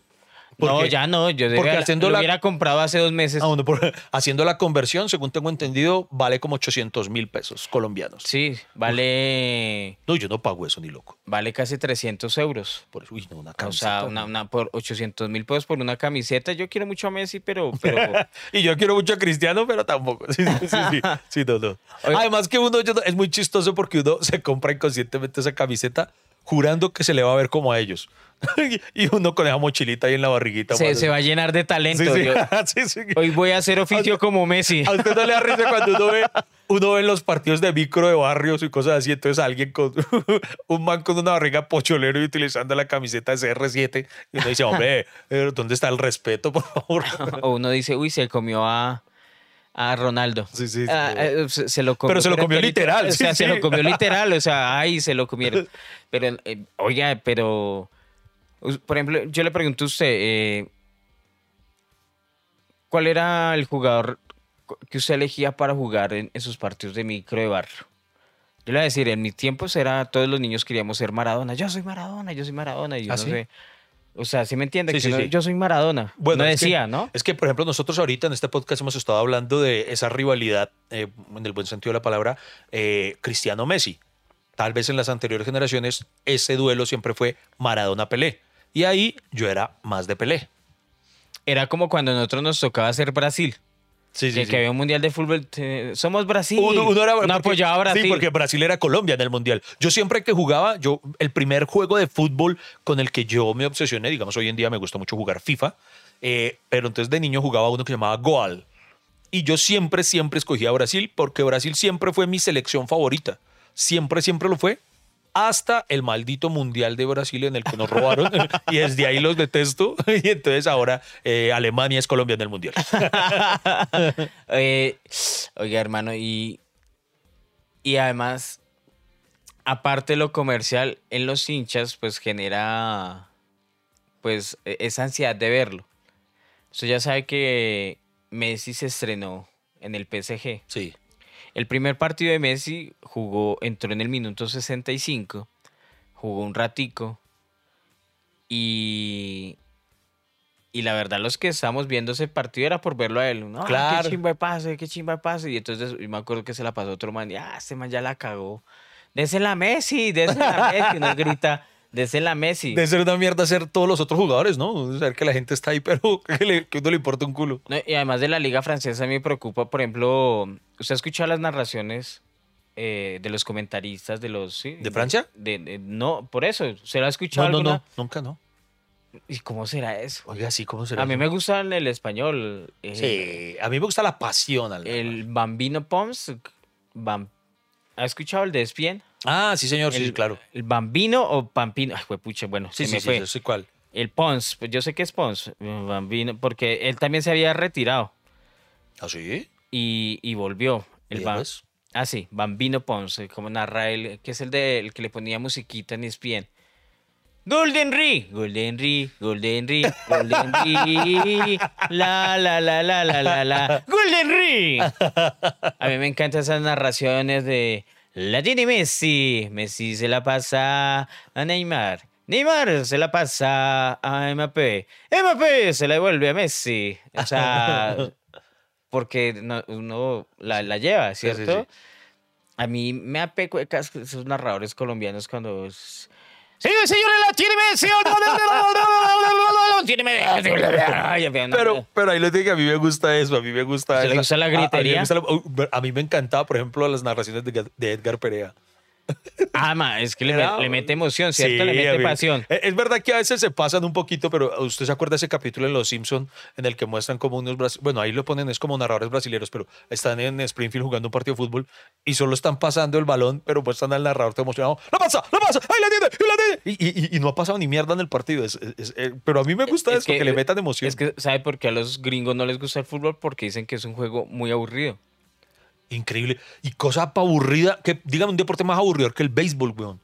No, ya no, yo porque haciendo lo la- hubiera comprado hace dos meses. Ah, bueno, por- haciendo la conversión, según tengo entendido, vale como 800 mil pesos colombianos. Sí, vale, No, yo no pago eso ni loco. vale casi 300 euros. Por eso, uy, no, una O camiseta. sea, una, una- por 800 mil pesos por una camiseta. Yo quiero mucho a Messi, pero, pero Y yo quiero mucho a Cristiano, pero tampoco. Sí, sí, sí, sí. Sí, no, no. Oye. Además que uno yo es muy chistoso porque uno se compra inconscientemente esa camiseta jurando que se le va a ver como a ellos. y uno con esa mochilita ahí en la barriguita. se, se va a llenar de talento. Sí, sí. Yo- Sí, hoy voy a hacer oficio como Messi. A usted no le da risa cuando uno ve, uno ve los partidos de micro de barrios y cosas así. Entonces alguien con un man con una barriga pocholero y utilizando la camiseta de CR7. Y uno dice, hombre, ¿dónde está el respeto, por favor? O uno dice, uy, se comió a, a Ronaldo. Sí, sí, sí. Ah, eh, se, se lo comió. Pero se lo comió literal, O sea, sí, se lo comió literal. O sea, ay, se lo comieron. Pero, eh, oiga, pero. Por ejemplo, yo le pregunto a usted, eh, ¿cuál era el jugador que usted elegía para jugar en, en sus partidos de micro de barrio? Yo le voy a decir, en mis tiempos era, todos los niños queríamos ser Maradona. Yo soy Maradona, yo soy Maradona. Y yo ¿Ah, no sí? sé. O sea, ¿sí me entiende? Sí, Que sí, no- sí. Yo soy Maradona. Bueno, no es que- decía, ¿no? Es que, por ejemplo, nosotros ahorita en este podcast hemos estado hablando de esa rivalidad, eh, en el buen sentido de la palabra, eh, Cristiano-Messi. Tal vez en las anteriores generaciones ese duelo siempre fue Maradona-Pelé. Y ahí yo era más de Pelé. Era como cuando a nosotros nos tocaba ser Brasil. Sí, que, que había un mundial de fútbol. somos Brasil. Uno, uno era No porque- apoyaba a Brasil. Sí, porque Brasil era Colombia en el mundial. Yo siempre que jugaba, yo el primer juego de fútbol con el que yo me obsesioné, digamos, hoy en día me gusta mucho jugar FIFA, eh, pero entonces de niño jugaba uno que se llamaba Goal. Y yo siempre, siempre escogía a Brasil porque Brasil siempre fue mi selección favorita. Siempre, siempre lo fue. Hasta el maldito mundial de Brasil en el que nos robaron. y desde ahí los detesto. y entonces ahora eh, Alemania es Colombia en el mundial. Eh, oiga, hermano, y, y además, aparte de lo comercial, en los hinchas, pues genera pues e- esa ansiedad de verlo. Usted ya sabe que Messi se estrenó en el PSG. Sí. El primer partido de Messi jugó, entró en el minuto 65, jugó un ratico y, y la verdad los que estábamos viendo ese partido era por verlo a él. ¿no? Claro. Qué chimba de pase, qué chimba de pase. Y entonces yo me acuerdo que se la pasó otro man y, ah, este man ya la cagó. Désela a Messi, désela a Messi. Uno grita, désela a Messi. De ser una mierda ser todos los otros jugadores, ¿no? Saber que la gente está ahí, pero que, le, que no le importa un culo. No, y además de la liga francesa mí me preocupa, por ejemplo, ¿usted ha escuchado las narraciones eh, de los comentaristas de los... sí, ¿De Francia? de- de- no, por eso, ¿se lo ha escuchado No, no, alguna? no, nunca no. ¿Y cómo será eso? Oiga, sí, ¿cómo será? A mí eso? me gusta el español. eh, Sí, a mí me gusta la pasión. al El Bambino Pons. Bam- ¿Ha escuchado el de Espien? Ah, sí, señor, sí, el, sí, claro. ¿El Bambino o Pampino? Ay, pucha, bueno, Sí, sí, me sí, fue. sí, ¿cuál? El Pons, pues yo sé que es Pons, Bambino, porque él también se había retirado ¿Ah, sí? y, y volvió. El Vea, Bam- pues. Ah, sí, Bambino Ponce, como narra él, que es el de el que le ponía musiquita en ESPN. Golden Ri, Golden Ri, Golden Ri, Golden Ri, la la la la la la la, Golden Ri. A mí me encantan esas narraciones de la tiene Messi, Messi se la pasa a Neymar, Neymar se la pasa a Mbappé, Mbappé se la devuelve a Messi. O sea, porque no- uno la, la lleva, Sí, sí, ¿cierto? sí. A mí me apego esos narradores colombianos cuando... es, Señores, señores, la no, Pero, pero ahí lo digo que a mí me gusta eso, a mí me gusta ¿Se le gusta la a- a mí me gritería? gusta la- a, mí me encantaba, por ejemplo, las narraciones de, de Edgar Perea. Ah, ma, es que le, Era- le mete emoción, ¿cierto? le mete pasión. Eh, Es verdad que a veces se pasan un poquito, pero usted se acuerda de ese capítulo en Los Simpson en el que muestran como unos brasi- bueno, ahí lo ponen es como narradores brasileños, pero están en Springfield jugando un partido de fútbol y solo están pasando el balón, pero muestran al narrador todo emocionado. ¡La pasa! ¡La pasa! ¡Ahí la tiene! ¡Ahí la tiene! Y, y- y no ha pasado ni mierda en el partido. Es- es- es- eh, pero a mí me gusta Es eso, que, le metan emoción. Es que, ¿sabe por qué a los gringos no les gusta el fútbol? Porque dicen que es un juego muy aburrido. Increíble. Y cosa aburrida, que dígame un deporte más aburrido que el béisbol, weón.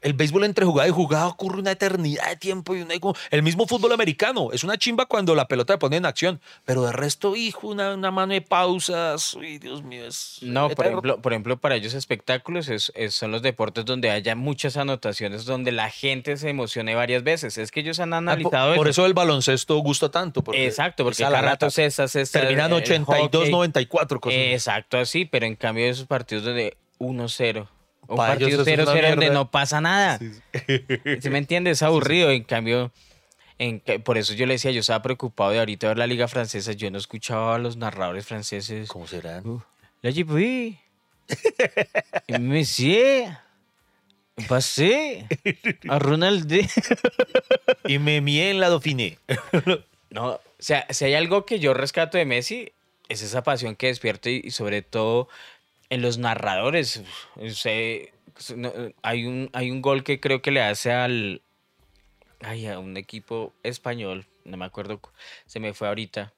El béisbol entre jugada y jugada ocurre una eternidad de tiempo y una, el mismo fútbol americano. Es una chimba cuando la pelota se pone en acción, pero de resto, hijo, una, una mano de pausas. Uy, Dios mío, es No, por ejemplo, por ejemplo, para ellos espectáculos es, es- son los deportes donde haya muchas anotaciones, donde la gente se emocione varias veces. Es que ellos han Ah, analizado por, eso. el baloncesto gusta tanto. Porque Exacto, porque cada rato cestas, Terminan el 82, hockey. 94 cosas. Exacto, así, pero en cambio esos partidos donde 1-0, un Pa' ellos partido eso es una 0-0 donde no pasa nada. ¿Sí me entiendes? Es aburrido. En cambio, en por eso yo le decía, yo estaba preocupado de ahorita ver la liga francesa. Yo no escuchaba a los narradores franceses. ¿Cómo serán? Uh, La Djibouti. Monsieur. Passé. A Ronald. Y me mié en la Dauphiné. No, o sea, si hay algo que yo rescato de Messi, es esa pasión que despierta y, y sobre todo en los narradores. Hay, un, hay un gol que creo que le hace al. Ay, a un equipo español, no me acuerdo, cu- se me fue ahorita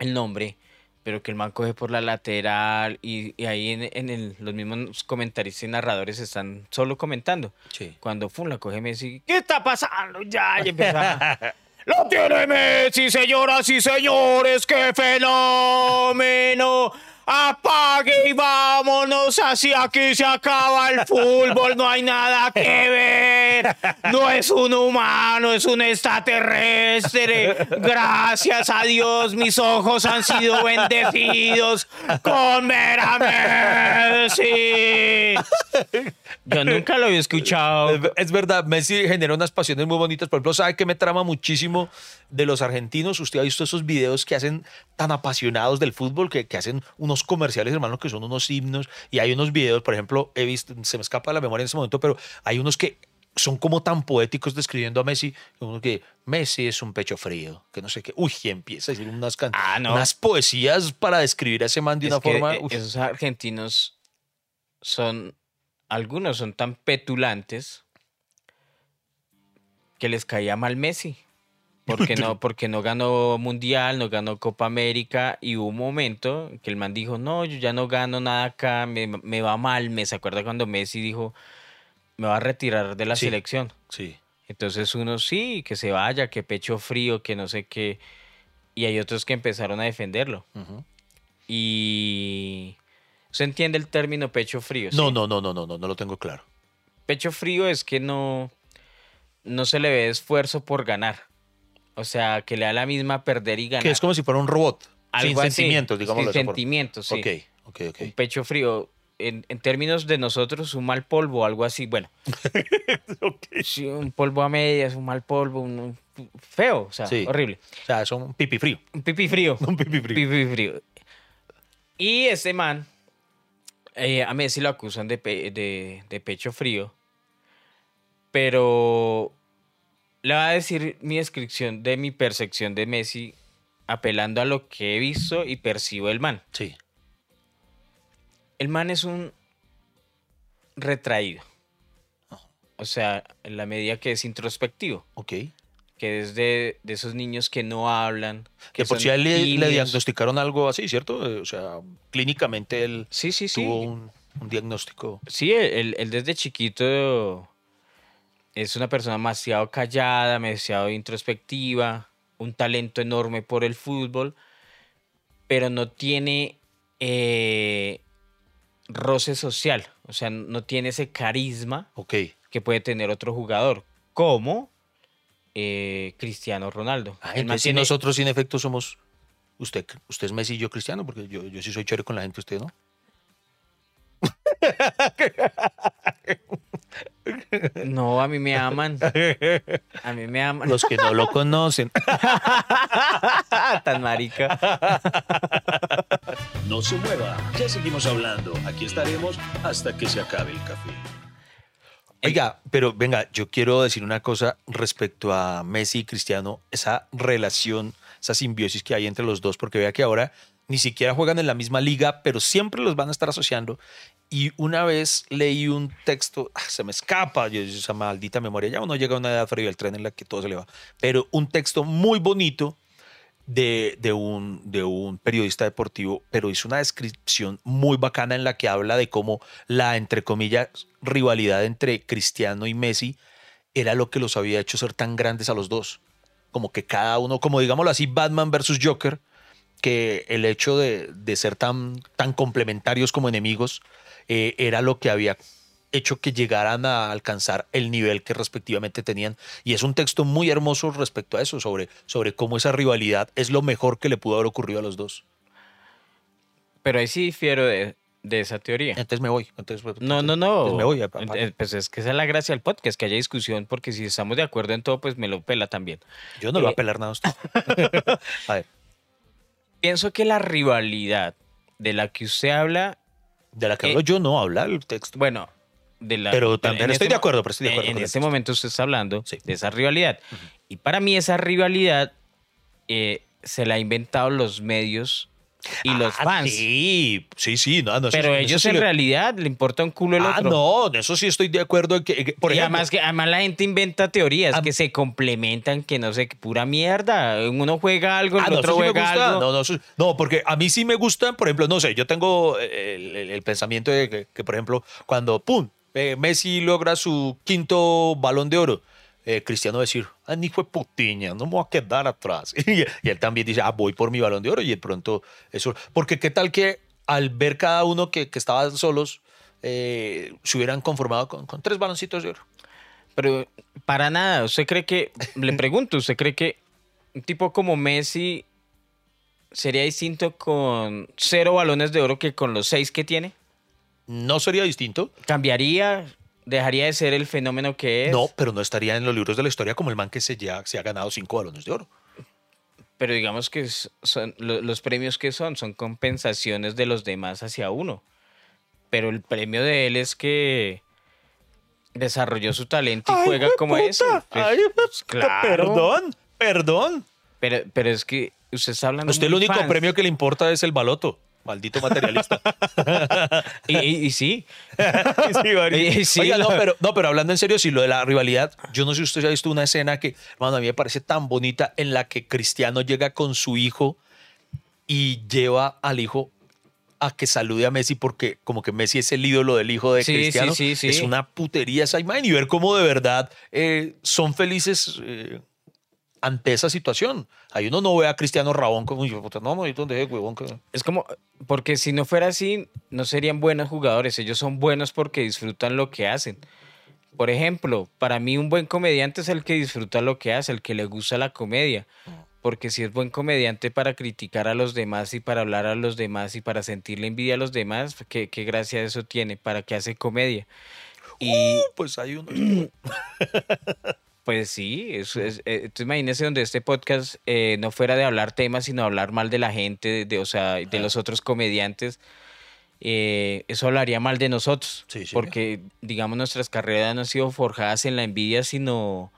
el nombre, pero que el man coge por la lateral y, y ahí en, en el- los mismos comentaristas y narradores están solo comentando. Sí. Cuando fum, la coge Messi, ¿qué está pasando ya? Y empieza. ¡Lo tiene Messi, señoras y señores! ¡Qué fenómeno! Apague y vámonos, así aquí se acaba el fútbol, no hay nada que ver. No es un humano, es un extraterrestre. Gracias a Dios, mis ojos han sido bendecidos con ver a Messi. Yo nunca lo había escuchado. Es, verdad, Messi genera unas pasiones muy bonitas. Por ejemplo, ¿sabe qué me trama muchísimo de los argentinos? Usted ha visto esos videos que hacen tan apasionados del fútbol, que, que hacen unos comerciales, hermano, que son unos himnos. Y hay unos videos, por ejemplo, he visto, se me escapa la memoria en ese momento, pero hay unos que son como tan poéticos describiendo a Messi, como que Messi es un pecho frío, que no sé qué. Uy, y empieza a decir unas, can- Ah, no. unas poesías para describir a ese man de Es una que, forma. uf. esos argentinos son, algunos son tan petulantes que les caía mal Messi. Porque no, porque no ganó Mundial, no ganó Copa América y hubo un momento en que el man dijo, no, yo ya no gano nada acá, me, me va mal. Me se acuerda cuando Messi dijo, me va a retirar de la Sí. selección. Sí. Entonces uno sí, que se vaya, que pecho frío, que no sé qué. Y hay otros que empezaron a defenderlo. Y... ¿Se entiende el término pecho frío? No, sí? no, no, no, no, no, no lo tengo claro. Pecho frío es que no, no se le ve esfuerzo por ganar. O sea, que le da la misma perder y ganar. Que es como si fuera un robot. Algo sin así, sentimientos, digamos. Sin sentimientos, sí. Ok, ok, ok. Un pecho frío. En, en términos de nosotros, un mal polvo, algo así. Bueno, sí, un polvo a medias, un mal polvo, un, un feo, o sea, Sí. horrible. O sea, son un pipi frío. Un pipí frío. Un pipi frío. Pipí frío. Y este man, eh, a Messi lo acusan de, pe- de, de pecho frío, pero le voy a decir mi descripción de mi percepción de Messi apelando a lo que he visto y percibo del man. Sí. El man es un retraído. O sea, en la medida que es introspectivo, Ok. que es de, de esos niños que no hablan. Que por si a él le, diagnosticaron algo así, ¿cierto? Eh, O sea, clínicamente él Sí, sí, sí. tuvo un, un diagnóstico. Sí, él, él desde chiquito es una persona demasiado callada, demasiado introspectiva, un talento enorme por el fútbol, pero no tiene eh, roce social, o sea, no tiene ese carisma que puede tener otro jugador, como eh, Cristiano Ronaldo. Ah, El nosotros sin efecto somos. Usted, usted es Messi y yo Cristiano, porque yo, yo sí soy chévere con la gente, usted no. No, a mí me aman. A mí me aman. Los que no lo conocen. Tan marica. No se mueva, ya seguimos hablando. Aquí estaremos hasta que se acabe el café. Oiga, pero venga, yo quiero decir una cosa respecto a Messi y Cristiano, esa relación, esa simbiosis que hay entre los dos, porque vea que ahora ni siquiera juegan en la misma liga, pero siempre los van a estar asociando. Y una vez leí un texto, ah, se me escapa, yo, esa maldita memoria, ya uno llega a una edad fría del tren en la que todo se le va, pero un texto muy bonito de, de, un, de un periodista deportivo, pero hizo una descripción muy bacana en la que habla de cómo la, entre comillas, rivalidad entre Cristiano y Messi era lo que los había hecho ser tan grandes a los dos. Como que cada uno, como digámoslo así, Batman versus Joker, que el hecho de, de ser tan, tan complementarios como enemigos eh, era lo que había hecho que llegaran a alcanzar el nivel que respectivamente tenían. Y es un texto muy hermoso respecto a eso, sobre, sobre cómo esa rivalidad es lo mejor que le pudo haber ocurrido a los dos. Pero ahí sí difiero de, de esa teoría. Entonces me voy. Entonces, No, no, no. Entonces me voy. Eh, Pues es que esa es la gracia del podcast, que haya discusión, porque si estamos de acuerdo en todo, pues me lo pela también. Yo no le voy eh, a pelar nada a usted. a ver, Pienso que la rivalidad de la que usted habla, de la que Eh, hablo yo no habla el texto. bueno, de la... Pero también en estoy este de acuerdo, pero estoy de acuerdo En el este momento usted está hablando Sí. de esa rivalidad. Y para mí esa rivalidad eh, se la ha inventado los medios y los Ah, fans. Sí, sí, sí. No, no, Pero eso ellos sí en realidad le importa un culo el Ah, otro. no, de eso sí estoy de acuerdo. en que, que- por y ejemplo, además, que, además la gente inventa teorías Am- que se complementan, que no sé, que pura mierda. Uno juega algo, el Ah, no, otro sí juega gusta. algo. No, no, eso- no, porque a mí sí me gustan, por ejemplo, no sé, yo tengo el, el- el pensamiento de que, que, por ejemplo, cuando, ¡pum!, eh, Messi logra su quinto balón de oro, eh, Cristiano decir, ni fue putiña, no me voy a quedar atrás. y, y él también dice, ah, voy por mi balón de oro y de pronto eso, porque qué tal que al ver cada uno que, que estaban solos, eh, se hubieran conformado con, con tres baloncitos de oro. Pero para nada. ¿Usted cree que, le pregunto, ¿usted cree que un tipo como Messi sería distinto con cero balones de oro que con los seis que tiene? ¿No sería distinto? ¿Cambiaría? ¿Dejaría de ser el fenómeno que es? No, pero no estaría en los libros de la historia como el man que se, ya, se ha ganado cinco balones de oro. Pero digamos que son lo- los premios que son, son compensaciones de los demás hacia uno. Pero el premio de él es que desarrolló su talento y juega como eso. Pues, pues, claro. Perdón, perdón. Pero, pero es que usted está hablando. Usted el único fans. premio que le importa es el baloto. Maldito materialista. Y, y- y sí. Y- sí, Oiga, no, pero, no, pero hablando en serio, si lo de la rivalidad, yo no sé si usted ha visto una escena que, hermano, a mí me parece tan bonita en la que Cristiano llega con su hijo y lleva al hijo a que salude a Messi porque como que Messi es el ídolo del hijo de Sí, Cristiano. sí, sí, sí. Es una putería esa imagen y ver cómo de verdad eh, son felices eh, ante esa situación. Ahí uno no ve a Cristiano Rabón como, "Uy, puta, no, no, ¿dónde es, huevón? que-". Es como, porque si no fuera así, no serían buenos jugadores. Ellos son buenos porque disfrutan lo que hacen. Por ejemplo, para mí un buen comediante es el que disfruta lo que hace, el que le gusta la comedia. Porque si es buen comediante para criticar a los demás y para hablar a los demás y para sentirle envidia a los demás, ¿qué, qué gracia eso tiene? ¿Para qué hace comedia? Y Pues hay uno. pues sí, eso es, eh, tú imagínese donde este podcast eh, no fuera de hablar temas, sino hablar mal de la gente, de, de- o sea, de los otros comediantes. eh, eso hablaría mal de nosotros, Sí, sí. porque digamos nuestras carreras no han sido forjadas en la envidia, sino,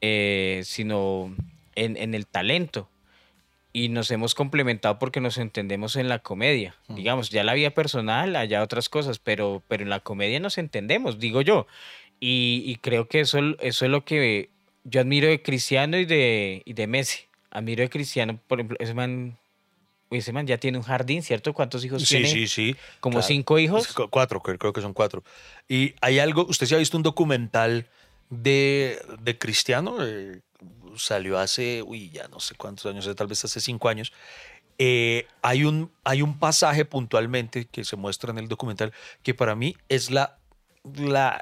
eh, sino en, en el talento. Y nos hemos complementado porque nos entendemos en la comedia. Digamos, ya la vida personal, allá otras cosas, pero, pero en la comedia nos entendemos, digo yo. Y, y creo que eso, eso es lo que yo admiro de Cristiano y de, y de Messi. Admiro de Cristiano, por ejemplo, ese man, ese man ya tiene un jardín, ¿cierto? ¿Cuántos hijos Sí, tiene? sí, sí. ¿Como claro. cinco hijos? Cu- Cuatro, creo, creo que son cuatro. Y hay algo, usted se ha visto un documental de, de Cristiano, Eh, salió hace, uy, ya no sé cuántos años, eh, tal vez hace cinco años. Eh, hay, un, hay un pasaje puntualmente que se muestra en el documental que para mí es la,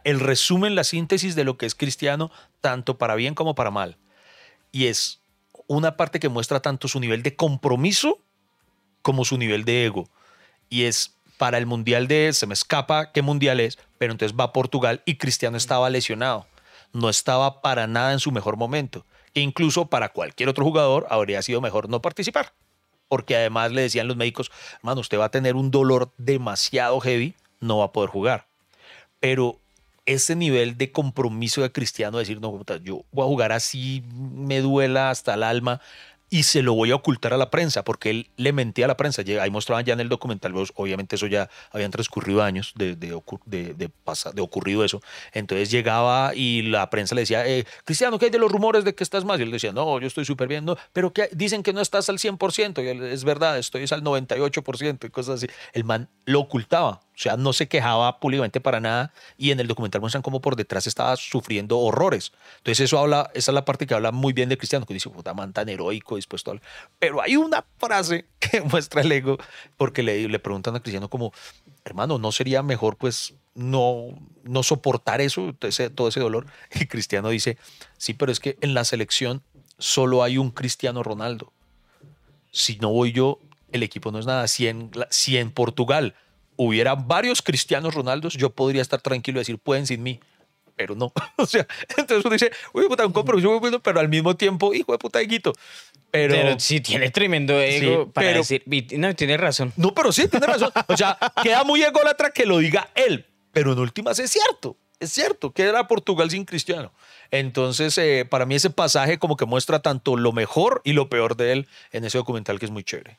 el resumen, la síntesis de lo que es Cristiano, tanto para bien como para mal. Y es una parte que muestra tanto su nivel de compromiso como su nivel de ego. Y es para el mundial de, se me escapa qué mundial es, pero entonces va a Portugal y Cristiano estaba lesionado. No estaba para nada en su mejor momento. E incluso para cualquier otro jugador habría sido mejor no participar. porque además le decían los médicos, hermano, usted va a tener un dolor demasiado heavy, no va a poder jugar. Pero ese nivel de compromiso de cristiano, decir, no, yo voy a jugar así, me duela hasta el alma, y se lo voy a ocultar a la prensa, porque él le mentía a la prensa. Ahí mostraban ya en el documental, pues, obviamente eso ya habían transcurrido años de, de, de, de, ocurrido eso. Entonces llegaba y la prensa le decía, eh, Cristiano, ¿qué hay de los rumores de que estás más? Y él decía, no, yo estoy súper bien, no, pero que dicen que no estás al 100%, y él, es verdad, estoy al 98% y cosas así. El man lo ocultaba. O sea, no se quejaba públicamente para nada y en el documental muestran cómo por detrás estaba sufriendo horrores. Entonces eso habla, esa es la parte que habla muy bien de Cristiano, que dice, puta man tan heroico, dispuesto a... Pero hay una frase que muestra el ego, porque le, le preguntan a Cristiano como, hermano, ¿no sería mejor pues no, no soportar eso, ese, todo ese dolor? Y Cristiano dice, sí, pero es que en la selección solo hay un Cristiano Ronaldo. Si no voy yo, el equipo no es nada. Si en, si en Portugal hubiera varios cristianos Ronaldos, yo podría estar tranquilo y decir, pueden sin mí. Pero no. o sea, entonces uno dice, uy, puta, un compromiso, pero al mismo tiempo, hijo de puta, higuito. Pero, pero sí tiene tremendo ego para decir, no, tiene razón. No, pero sí, tiene razón. O sea, queda muy ególatra que lo diga él, pero en últimas es cierto. Es cierto, que era Portugal sin cristiano. Entonces, eh, para mí ese pasaje como que muestra tanto lo mejor y lo peor de él en ese documental que es muy chévere.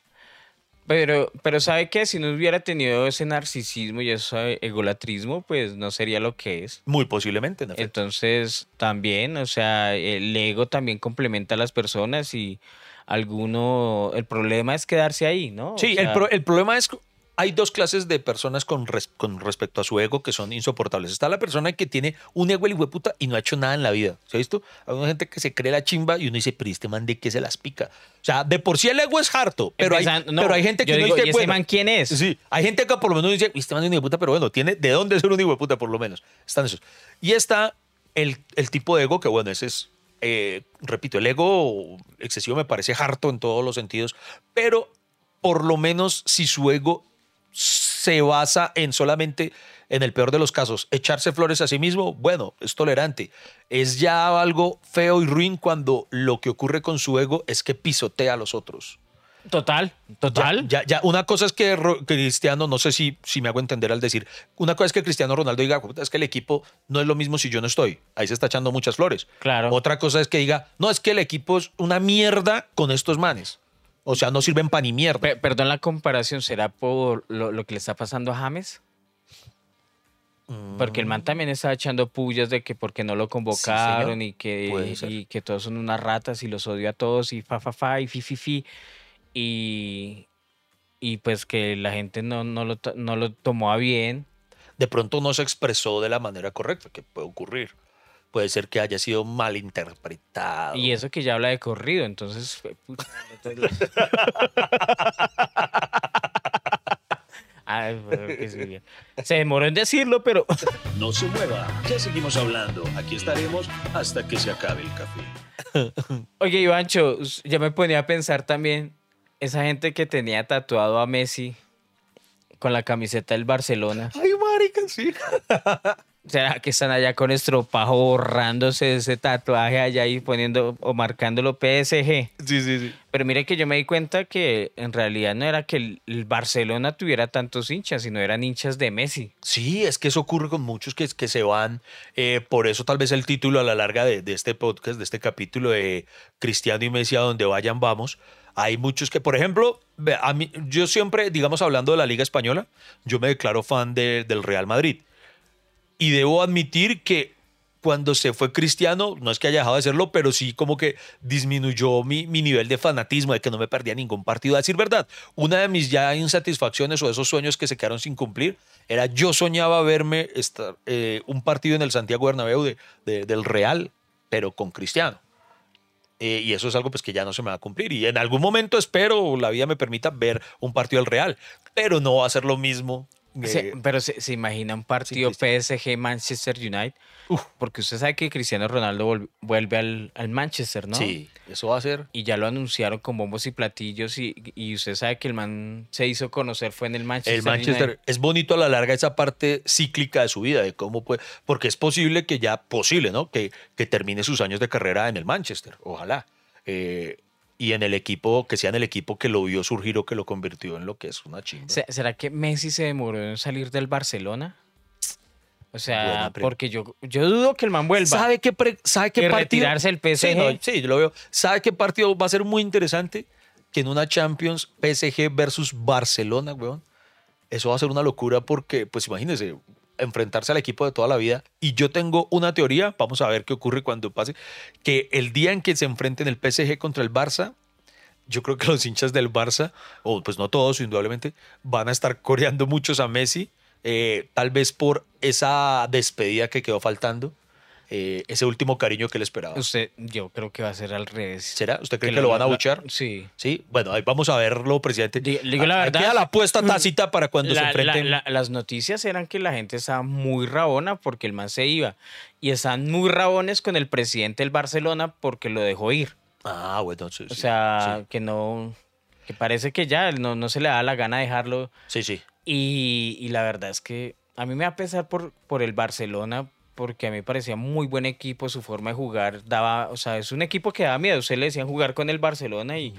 Pero, pero sabe que si no hubiera tenido ese narcisismo y ese egolatrismo, pues no sería lo que es. Muy posiblemente. ¿no? Entonces, también, o sea, el ego también complementa a las personas y alguno, el problema es quedarse ahí, ¿no? Sí, el, el problema es hay dos clases de personas con, con, respecto a su ego que son insoportables. Está la persona que tiene un ego el puta y no ha hecho nada en la vida. ¿Se ha visto? Hay una gente que se cree la chimba y uno dice, pero este man de qué se las pica. O sea, de por sí el ego es harto, pero, hay, pero hay gente que no dice, ¿y este man quién es? Sí, hay gente que por lo menos dice, este man es un puta, pero bueno, tiene de dónde ser un hijo de puta por lo menos. Están esos. Y está el, el tipo de ego que, bueno, ese es eh, repito, el ego excesivo me parece harto en todos los sentidos, pero por lo menos si su ego se basa en solamente, en el peor de los casos, echarse flores a sí mismo, bueno, es tolerante. Es ya algo feo y ruin cuando lo que ocurre con su ego es que pisotea a los otros. Total, total. Ya, ya, una cosa es que Cristiano, no sé si, si me hago entender al decir, una cosa es que Cristiano Ronaldo diga, es que el equipo no es lo mismo si yo no estoy. Ahí se está echando muchas flores. Claro. Otra cosa es que diga, no, es que el equipo es una mierda con estos manes. O sea, no sirven para ni mierda. perdón la comparación, ¿será por lo, que le está pasando a James? Porque el man también está echando pullas de que porque no lo convocaron y, que, y que todos son unas ratas y los odio a todos y fa, fa, fa y fi, fi, fi. Y, y pues que la gente no, no, lo, no lo tomó a bien. De pronto no se expresó de la manera correcta, que puede ocurrir puede ser que haya sido mal interpretado. Y eso que ya habla de corrido, entonces... se demoró en decirlo, pero... No se mueva, ya seguimos hablando. Aquí estaremos hasta que se acabe el café. Oye, Ivancho, ya me ponía a pensar también, esa gente que tenía tatuado a Messi con la camiseta del Barcelona. Ay, marica, sí. ¿Será que están allá con estropajo borrándose ese tatuaje allá y poniendo o marcándolo PSG? Sí, sí, sí. Pero mire que yo me di cuenta que en realidad no era que el, Barcelona tuviera tantos hinchas, sino eran hinchas de Messi. Sí, es que eso ocurre con muchos que, que se van. Eh, por eso tal vez el título a la larga de, de este podcast, de este capítulo de Cristiano y Messi, a donde vayan vamos. Hay muchos que, por ejemplo, a mí, yo siempre, digamos, hablando de la Liga Española, yo me declaro fan del Real Madrid. Y debo admitir que cuando se fue Cristiano, no es que haya dejado de serlo, pero sí como que disminuyó mi, nivel de fanatismo, de que no me perdía ningún partido. A decir verdad, una de mis ya insatisfacciones o esos sueños que se quedaron sin cumplir era yo soñaba verme estar, eh, un partido en el Santiago Bernabéu de, del Real, pero con Cristiano. Eh, y eso es algo pues que ya no se me va a cumplir. Y en algún momento espero la vida me permita ver un partido del Real, pero no va a ser lo mismo pero se, imagina un partido PSG Manchester United, porque usted sabe que Cristiano Ronaldo vuelve al, Manchester, ¿no? Sí, eso va a ser. Y ya lo anunciaron con bombos y platillos y, usted sabe que el man se hizo conocer fue en el Manchester. El Manchester es bonito a la larga esa parte cíclica de su vida, de cómo puede, porque es posible que ya posible, ¿no? Que, que termine sus años de carrera en el Manchester, ojalá. Eh, y en el equipo, que sea en el equipo que lo vio surgir o que lo convirtió en lo que es una chingada. Se- ¿Será que Messi se demoró en salir del Barcelona? O sea, porque yo, yo dudo que el man vuelva. ¿Sabe qué, pre- sabe qué que partido? retirarse el PSG. Sí, no, sí, yo lo veo. ¿Sabe qué partido va a ser muy interesante? Que en una Champions PSG versus Barcelona, weón. Eso va a ser una locura porque, pues imagínense, enfrentarse al equipo de toda la vida. Y yo tengo una teoría, vamos a ver qué ocurre cuando pase, que el día en que se enfrenten el PSG contra el Barça, yo creo que los hinchas del Barça, o pues no todos, indudablemente, van a estar coreando muchos a Messi, eh, tal vez por esa despedida que quedó faltando, eh, ese último cariño que le esperaba. Usted, yo creo que va a ser al revés. ¿Será? ¿Usted cree que, lo van a buchar? Sí. Sí, bueno, ahí vamos a verlo, presidente. Digo- digo la verdad, queda la apuesta tácita para cuando se La- la- enfrenten. la- las noticias eran que la gente estaba muy rabona porque el man se iba. Y están muy rabones con el presidente del Barcelona porque lo dejó ir. Ah, bueno, sí, O sí, sea, que no. Que parece que ya no, no se le da la gana dejarlo. sí, sí. Y, y la verdad es que a mí me va a pesar por, por el Barcelona porque a mí me parecía muy buen equipo, su forma de jugar daba, o sea, es un equipo que daba miedo. Usted le decían jugar con el Barcelona y,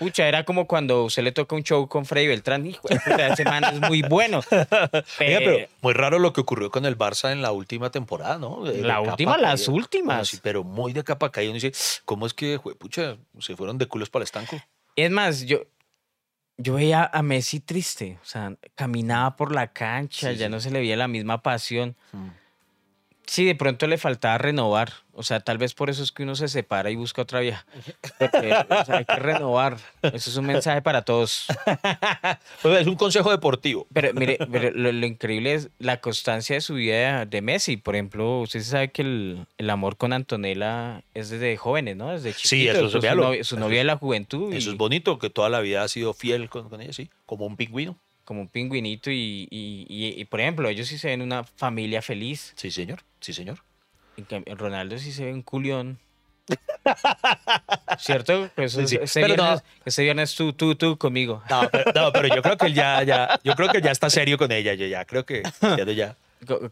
pucha, era como cuando usted le toca un show con Freddy Beltrán. Hijo de man es muy bueno. Oiga, pero Pe- muy raro lo que ocurrió con el Barça en la última temporada, ¿no? De- La última, las caída. últimas. Pero muy de capa caída. Uno dice, ¿cómo es que, pucha, se fueron de culos para el estanco? Es más, yo, yo veía a Messi triste, o sea, caminaba por la cancha, Sí, ya sí. no se le veía la misma pasión. Sí, de pronto le faltaba renovar. O sea, tal vez por eso es que uno se separa y busca otra vieja. Porque, o sea, hay que renovar. Eso es un mensaje para todos. Pues es un consejo deportivo. Pero mire, pero lo, lo increíble es la constancia de su vida de Messi. Por ejemplo, usted sabe que el, el amor con Antonella es desde jóvenes, ¿no? Desde chiquito. Sí, eso es- su novia, su novia de la juventud. Eso y es bonito, que toda la vida ha sido fiel con, con ella, sí, como un pingüino. Como un pingüinito. Y, y, y- y, por ejemplo, ellos sí se ven una familia feliz. Sí, señor, sí, señor. En cambio, Ronaldo sí se ve un culión. ¿Cierto? Pues Sí, sí. Ese, Pero no. viernes, ese viernes tú, tú, tú conmigo. No, pero, no, pero yo creo que él ya, ya, yo creo que ya está serio con ella, yo ya creo que ya, ya.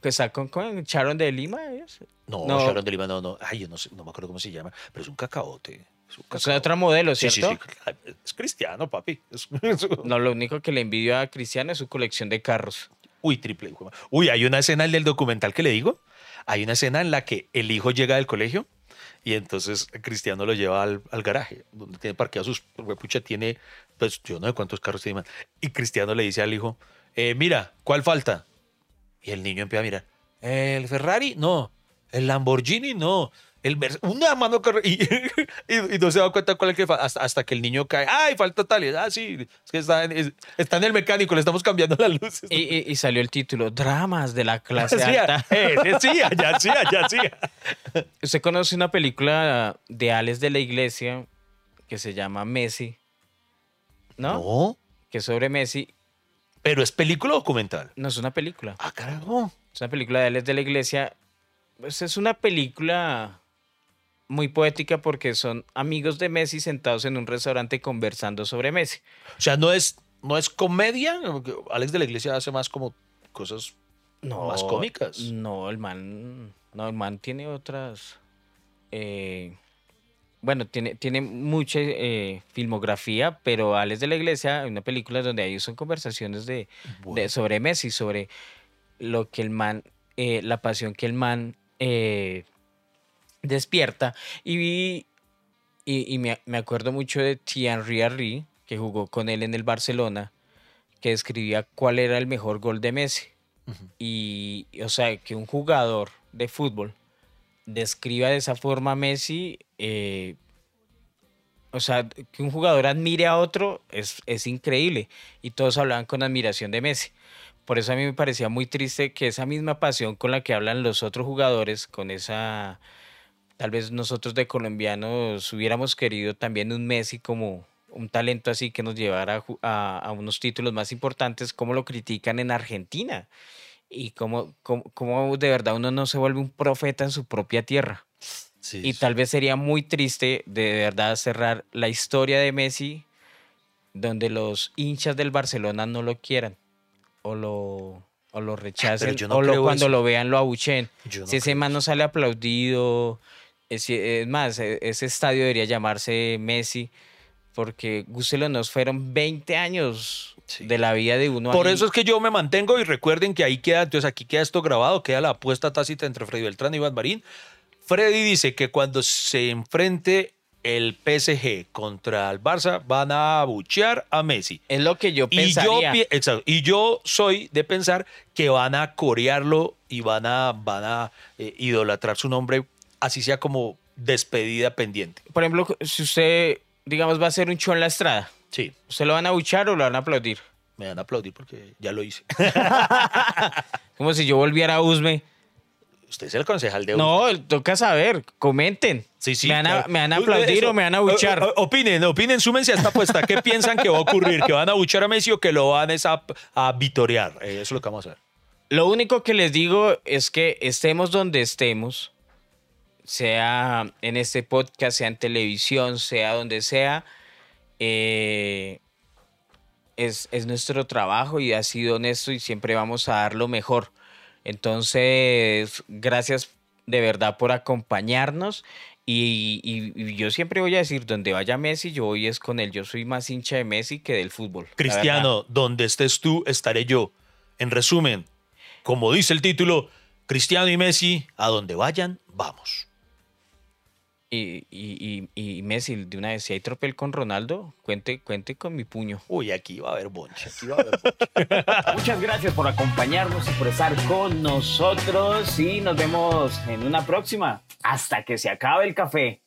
Que está con, con Sharon de Lima. ellos. No, No. Sharon de Lima, no, no. Ay, yo no, sé, no me acuerdo cómo se llama, pero es un cacaote. Es un O sea, cacaote. otra modelo, ¿cierto? sí, sí. Es cristiano, papi. Es- No, lo único que le envidio a Cristiano es su colección de carros. Uy, triple. Uy, hay una escena del documental que le digo. Hay una escena en la que el hijo llega del colegio y entonces Cristiano lo lleva al, al garaje, donde tiene parqueado sus. Pucha, tiene. Pues yo no sé cuántos carros tiene. man. Y Cristiano le dice al hijo: eh, Mira, ¿cuál falta? Y el niño empieza a mirar: ¿El Ferrari? No. ¿El Lamborghini? No. El una mano y, y, y no se da cuenta cuál es que hasta, hasta que el niño cae. ¡Ay, falta tal! Y, ah, sí, es que está en, es- está en el mecánico, le estamos cambiando las luces. Y, y- y salió el título, Dramas de la clase Sí, alta. eh, sí, allá sí, allá sí. Usted conoce una película de Alex de la Iglesia que se llama Messi, ¿no? No, Que es sobre Messi. pero es película o documental. No es una película. Ah, carajo. Es una película de Alex de la Iglesia. Pues es una película muy poética porque son amigos de Messi sentados en un restaurante conversando sobre Messi. O sea, no es, no es comedia. Alex de la Iglesia hace más como cosas más cómicas. No, el man. No, el man tiene otras. eh, bueno, tiene, tiene mucha eh, filmografía, pero Alex de la Iglesia, hay una película donde ahí son conversaciones de, sobre Messi, sobre lo que el man, eh, la pasión que el man eh, despierta. Y vi, y, y me, me acuerdo mucho de Thierry Henry, que jugó con él en el Barcelona, que describía cuál era el mejor gol de Messi. Y, o sea, que un jugador de fútbol describa de esa forma a Messi, eh, o sea, que un jugador admire a otro es, es increíble. Y todos hablaban con admiración de Messi. Por eso a mí me parecía muy triste que esa misma pasión con la que hablan los otros jugadores, con esa, tal vez nosotros de colombianos hubiéramos querido también un Messi como un talento así que nos llevara a a, unos títulos más importantes, como lo critican en Argentina y cómo, cómo, cómo de verdad uno no se vuelve un profeta en su propia tierra. Sí, Y tal vez sería muy triste de verdad cerrar la historia de Messi donde los hinchas del Barcelona no lo quieran o lo, o lo rechacen yo no o lo, cuando eso. lo vean lo abuchen. Yo no si ese man no sale aplaudido, es, es más, e- ese estadio debería llamarse Messi porque gústelo, nos fueron 20 años Sí. de la vida de uno. Por ahí. eso es que yo me mantengo y recuerden que ahí queda, entonces aquí queda esto grabado, queda la apuesta tácita entre Freddy Beltrán y Iván Marín. Freddy dice que cuando se enfrente el PSG contra el Barça van a buchear a Messi. Es lo que yo Y yo, pensaría. exacto, y yo soy de pensar que van a corearlo y van a, van a eh, idolatrar su nombre, así sea como despedida pendiente. Por ejemplo, si usted, digamos, va a hacer un show en la estrada, Sí, ¿usted lo van a buchar o lo van a aplaudir? me van a aplaudir porque ya lo hice. Como si yo volviera a Usme. Usted es el concejal de No, toca saber, comenten. Sí, sí. ¿Me van a, me van a aplaudir eso, o me van a buchar? Opinen, opinen, súmense a esta apuesta. ¿Qué piensan que va a ocurrir? ¿Que van a buchar a Messi o que lo van a, a vitorear? Eh, eso es lo que vamos a ver. Lo único que les digo es que estemos donde estemos, sea en este podcast, sea en televisión, sea donde sea, eh, es, es nuestro trabajo y ha sido honesto y siempre vamos a dar lo mejor. Entonces, gracias de verdad por acompañarnos. Y, y- y yo siempre voy a decir, donde vaya Messi, yo voy es con él. Yo soy más hincha de Messi que del fútbol. Cristiano, donde estés tú, estaré yo. En resumen, como dice el título, Cristiano y Messi, a donde vayan, vamos. Y, y, y, y Messi, de una vez, si hay tropel con Ronaldo, cuente, cuente con mi puño. Uy, aquí va a haber bonche. Aquí va a haber bonche. Muchas gracias por acompañarnos y por estar con nosotros y nos vemos en una próxima. Hasta que se acabe el café.